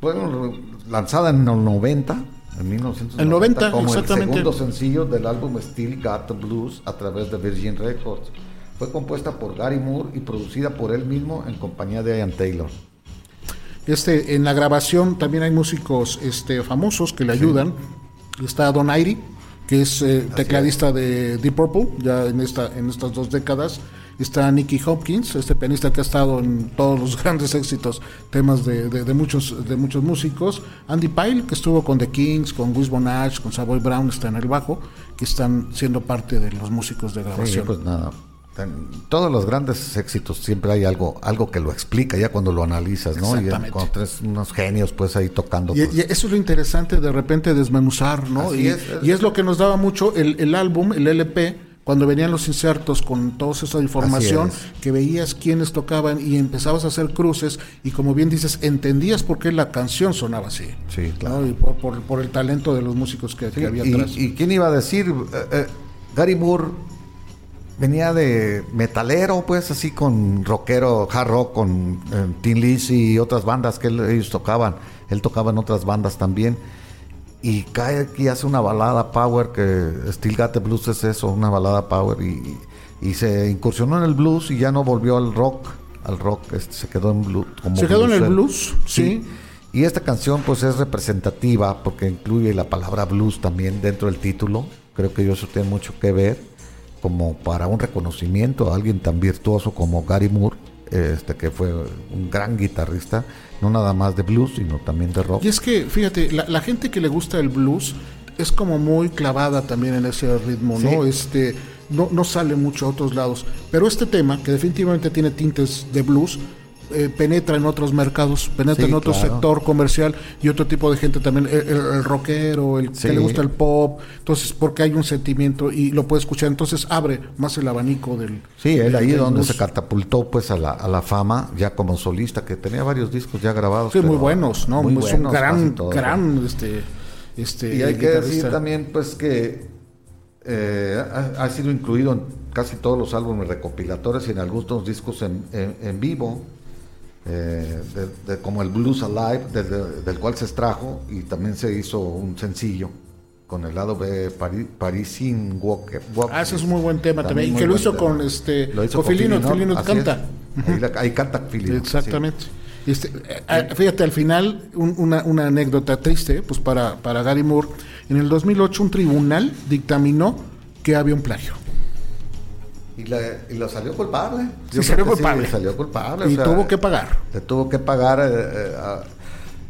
bueno, lanzada en el 90, en 1990, El 90, como exactamente. el segundo sencillo del álbum Still Got the Blues a través de Virgin Records. Fue compuesta por Gary Moore y producida por él mismo en compañía de Ian Taylor. Este, en la grabación también hay músicos este, famosos que le ayudan. Está Don Airy, que es eh, tecladista de Deep Purple, ya en, esta, en estas dos décadas. Está Nicky Hopkins, este pianista que ha estado en todos los (laughs) grandes éxitos, temas de, de- de muchos, de muchos músicos. Andy Pyle, que estuvo con The Kings, con Wishbone Ash, con Savoy Brown, está en el bajo, que están siendo parte de los músicos de Sí, grabación. pues nada. En todos los grandes éxitos siempre hay algo, algo que lo explica ya cuando lo analizas, ¿no? Y cuando tienes unos genios pues ahí tocando. Y, pues, y eso es lo interesante de repente desmenuzar, ¿no? Y es- y es lo que nos daba mucho el, el álbum, el LP, cuando venían los insertos con toda esa información, que veías quiénes tocaban y empezabas a hacer cruces y como bien dices, entendías por qué la canción sonaba así. Sí, claro. ¿no? Y por, por- por el talento de los músicos que, había y, atrás. y quién iba a decir? Eh, eh, Gary Moore venía de metalero, pues así con rockero, hard rock, con eh, Tin Lizzy y otras bandas que él- ellos tocaban. Él tocaba en otras bandas también. Y cae aquí, hace una balada power, que Still Got the Blues es eso, una balada power. Y, y se incursionó en el blues y ya no volvió al rock. Al rock, este, se quedó en blues. Como Se quedó en el blues, sí. Y esta canción pues es representativa porque incluye la palabra blues también dentro del título. Creo que eso tiene mucho que ver como para un reconocimiento a alguien tan virtuoso como Gary Moore, este que fue un gran guitarrista, no nada más de blues, sino también de rock. Y es que, fíjate, la, la gente que le gusta el blues es como muy clavada también en ese ritmo, ¿no? Este, no, no sale mucho a otros lados. Pero este tema, que definitivamente tiene tintes de blues, eh, penetra en otros mercados, penetra Sí, en otro claro. sector comercial y otro tipo de gente también, el, rockero, el Sí. que le gusta el pop, entonces porque hay un sentimiento y lo puede escuchar, entonces abre más el abanico del... Sí, él ahí del donde se catapultó pues a la, a la fama, ya como solista, que tenía varios discos ya grabados. Sí, muy buenos, ¿no? muy es buenos, un gran, gran, este, este Y hay que decir también pues que eh, ha, ha sido incluido en casi todos los álbumes recopilatorios y en algunos discos en, en- en vivo, eh, de- de- como el Blues Alive, del, del cual se extrajo y también se hizo un sencillo con el lado B Pari- Parisian Walk. Walk- Ah, ese es un muy buen tema también, y que lo hizo tema. con, este, Lo hizo con Filino, Filino, canta. Ahí, la- ahí canta Filino. sí. Exactamente. Este, eh, eh, fíjate, al final, un- una, una anécdota triste, pues para, para Gary Moore. En el 2008 un tribunal dictaminó que había un plagio. Y, la- y lo salió culpable. Sí, Yo salió culpable. salió culpable. Y o sea, tuvo que pagar. Le tuvo que pagar. eh, eh, a-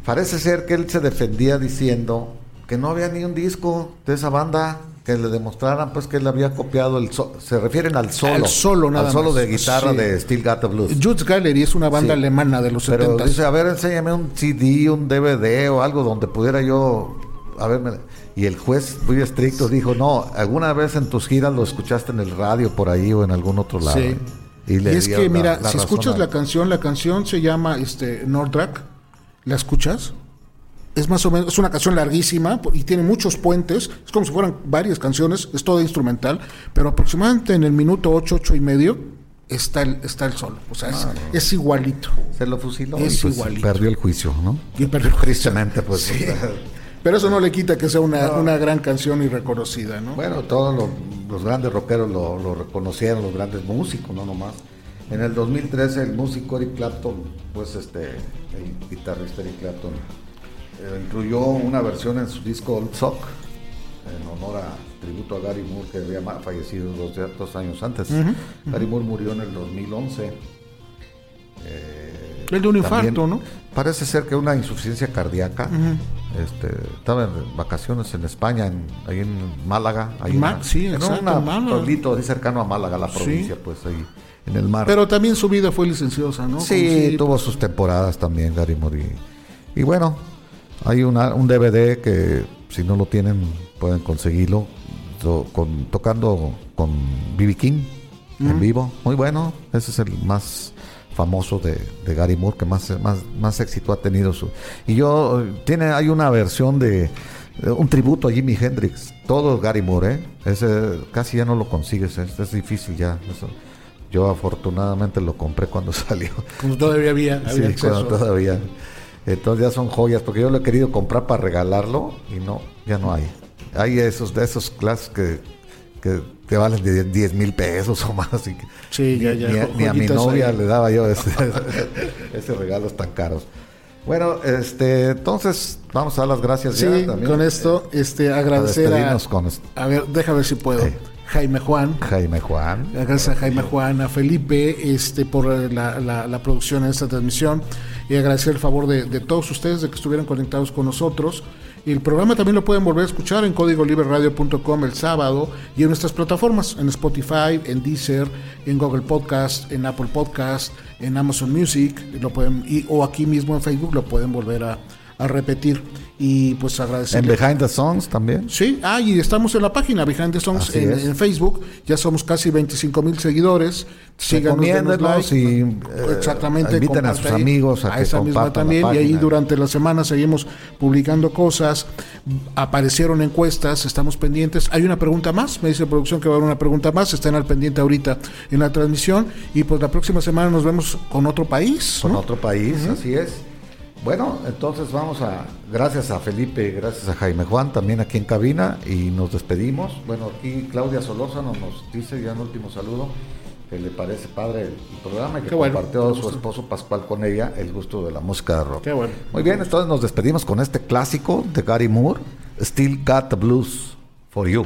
parece ser que él se defendía diciendo que no había ni un disco de esa banda que le demostraran pues que él había copiado el so- se refieren al solo Al solo, nada al solo más. de guitarra Sí. de Steel the Blues Jules Gallery es una banda Sí. alemana de los pero 70 dice a ver enséñame un CD un DVD o algo donde pudiera yo a ver me- y el juez muy estricto dijo no alguna vez en tus giras lo escuchaste en el radio por ahí o en algún otro lado Sí. y, es que, la- mira, la si escuchas a- la canción, la canción se llama este, Nordrak. ¿La escuchas? Es más o menos, es una canción larguísima y tiene muchos puentes. Es como si fueran varias canciones, es todo instrumental, pero aproximadamente en el minuto 8, 8 y medio está el, está el solo. O sea, es, es igualito. se lo fusiló Es y pues igualito. perdió el juicio no Y perdió- tristemente pues Sí. Pero eso no le quita que sea una, una gran canción y reconocida, ¿no? Bueno, todos los, los grandes rockeros lo, lo reconocieron, los grandes músicos, no nomás. En el 2013 el músico Eric Clapton, pues este, el guitarrista Eric Clapton, eh, incluyó una versión en su disco Old Sock, en honor a tributo a Gary Moore, que había fallecido dos, dos años antes. Gary Moore murió en el 2011. Eh, El de un infarto, ¿no? Parece ser que una insuficiencia cardíaca. este, estaba en vacaciones en España, en, ahí en Málaga. Ahí Ma- en, sí, en exacto, un pueblito ahí cercano a Málaga, la Sí. provincia, pues ahí en el mar. Pero también su vida fue licenciosa, ¿no? sí, si- tuvo sus temporadas también, Gary Moore. Y, bueno, hay una, un DVD que si no lo tienen pueden conseguirlo to- con, tocando con B.B. King en vivo. Muy bueno, ese es el más famoso de, de Gary Moore que más, más, más éxito ha tenido. Su, y yo, tiene, hay una versión de un tributo a Jimi Hendrix, todo Gary Moore, ¿eh? Ese casi ya no lo consigues, es, es difícil ya. Eso. Yo afortunadamente lo compré cuando (laughs) salió. Como todavía había, había Sí, cuando todavía. Entonces ya son joyas, porque yo lo he querido comprar para regalarlo y no, ya no hay. Hay esos de esos clases que, que te valen de 10 mil pesos o más. Y que Sí, ya, ni, ya, ni a, jo- ni a mi novia ahí. le daba yo ese, (laughs) ese regalos tan caros. Bueno, este, entonces vamos a dar las gracias Sí, ya también. con esto, este, agradecer a, con este- a ver, déjame ver si puedo. Sí. Jaime Juan, Jaime Juan. Gracias a Jaime Juan, a Felipe este, por eh, la, la- la producción de esta transmisión y agradecer el favor de, de todos ustedes de que estuvieran conectados con nosotros. El programa también lo pueden volver a escuchar en códigolibreradio.com el sábado y en nuestras plataformas, en Spotify, en Deezer, en Google Podcast, en Apple Podcast, en Amazon Music, lo pueden, y- o aquí mismo en Facebook lo pueden volver a, a repetir. Y pues agradecer. En Behind the Songs también. Sí, ah, y estamos en la página Behind the Songs en, Facebook. Ya somos casi 25 mil seguidores. Síganos, denos like. y, eh, Exactamente. inviten a sus amigos a que esa misma la también. Y ahí durante la semana seguimos publicando cosas. Aparecieron encuestas, estamos pendientes. Hay una pregunta más, me dice producción que va a haber una pregunta más. Estén al pendiente ahorita en la transmisión. Y pues la próxima semana nos vemos con otro país. con ¿no? otro país, así es. Bueno, entonces vamos a, gracias a Felipe, gracias a Jaime Juan, también aquí en cabina, y nos despedimos. Bueno, aquí Claudia Solórzano nos dice ya un último saludo, que le parece padre el programa y que bueno, compartió su esposo Pascual con ella el gusto de la música de rock. Qué bueno. Muy bien, entonces nos despedimos con este clásico de Gary Moore, Still Got the Blues for You.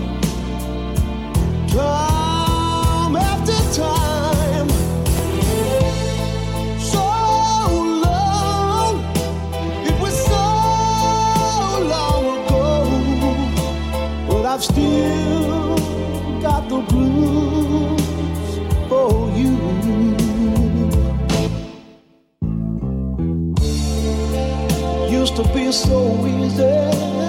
Used to be so easy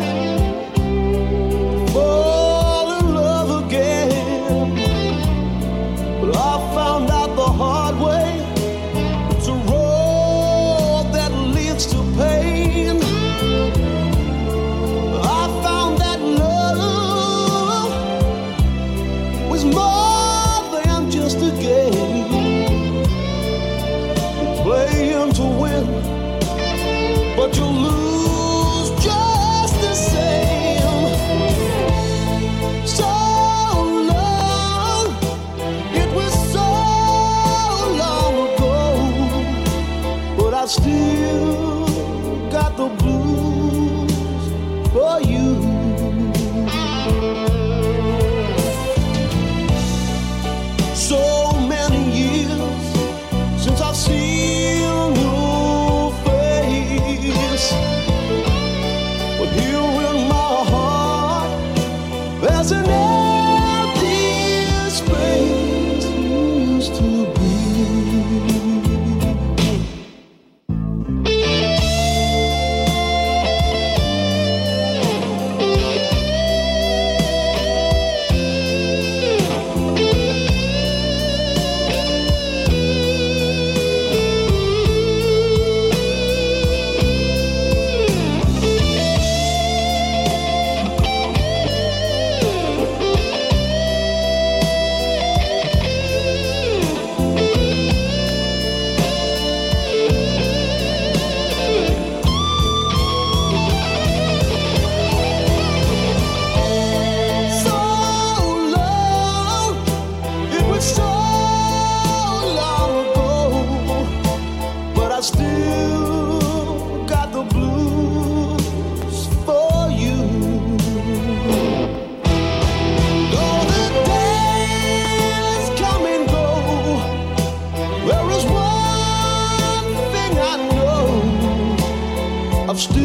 of still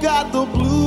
Got the blues.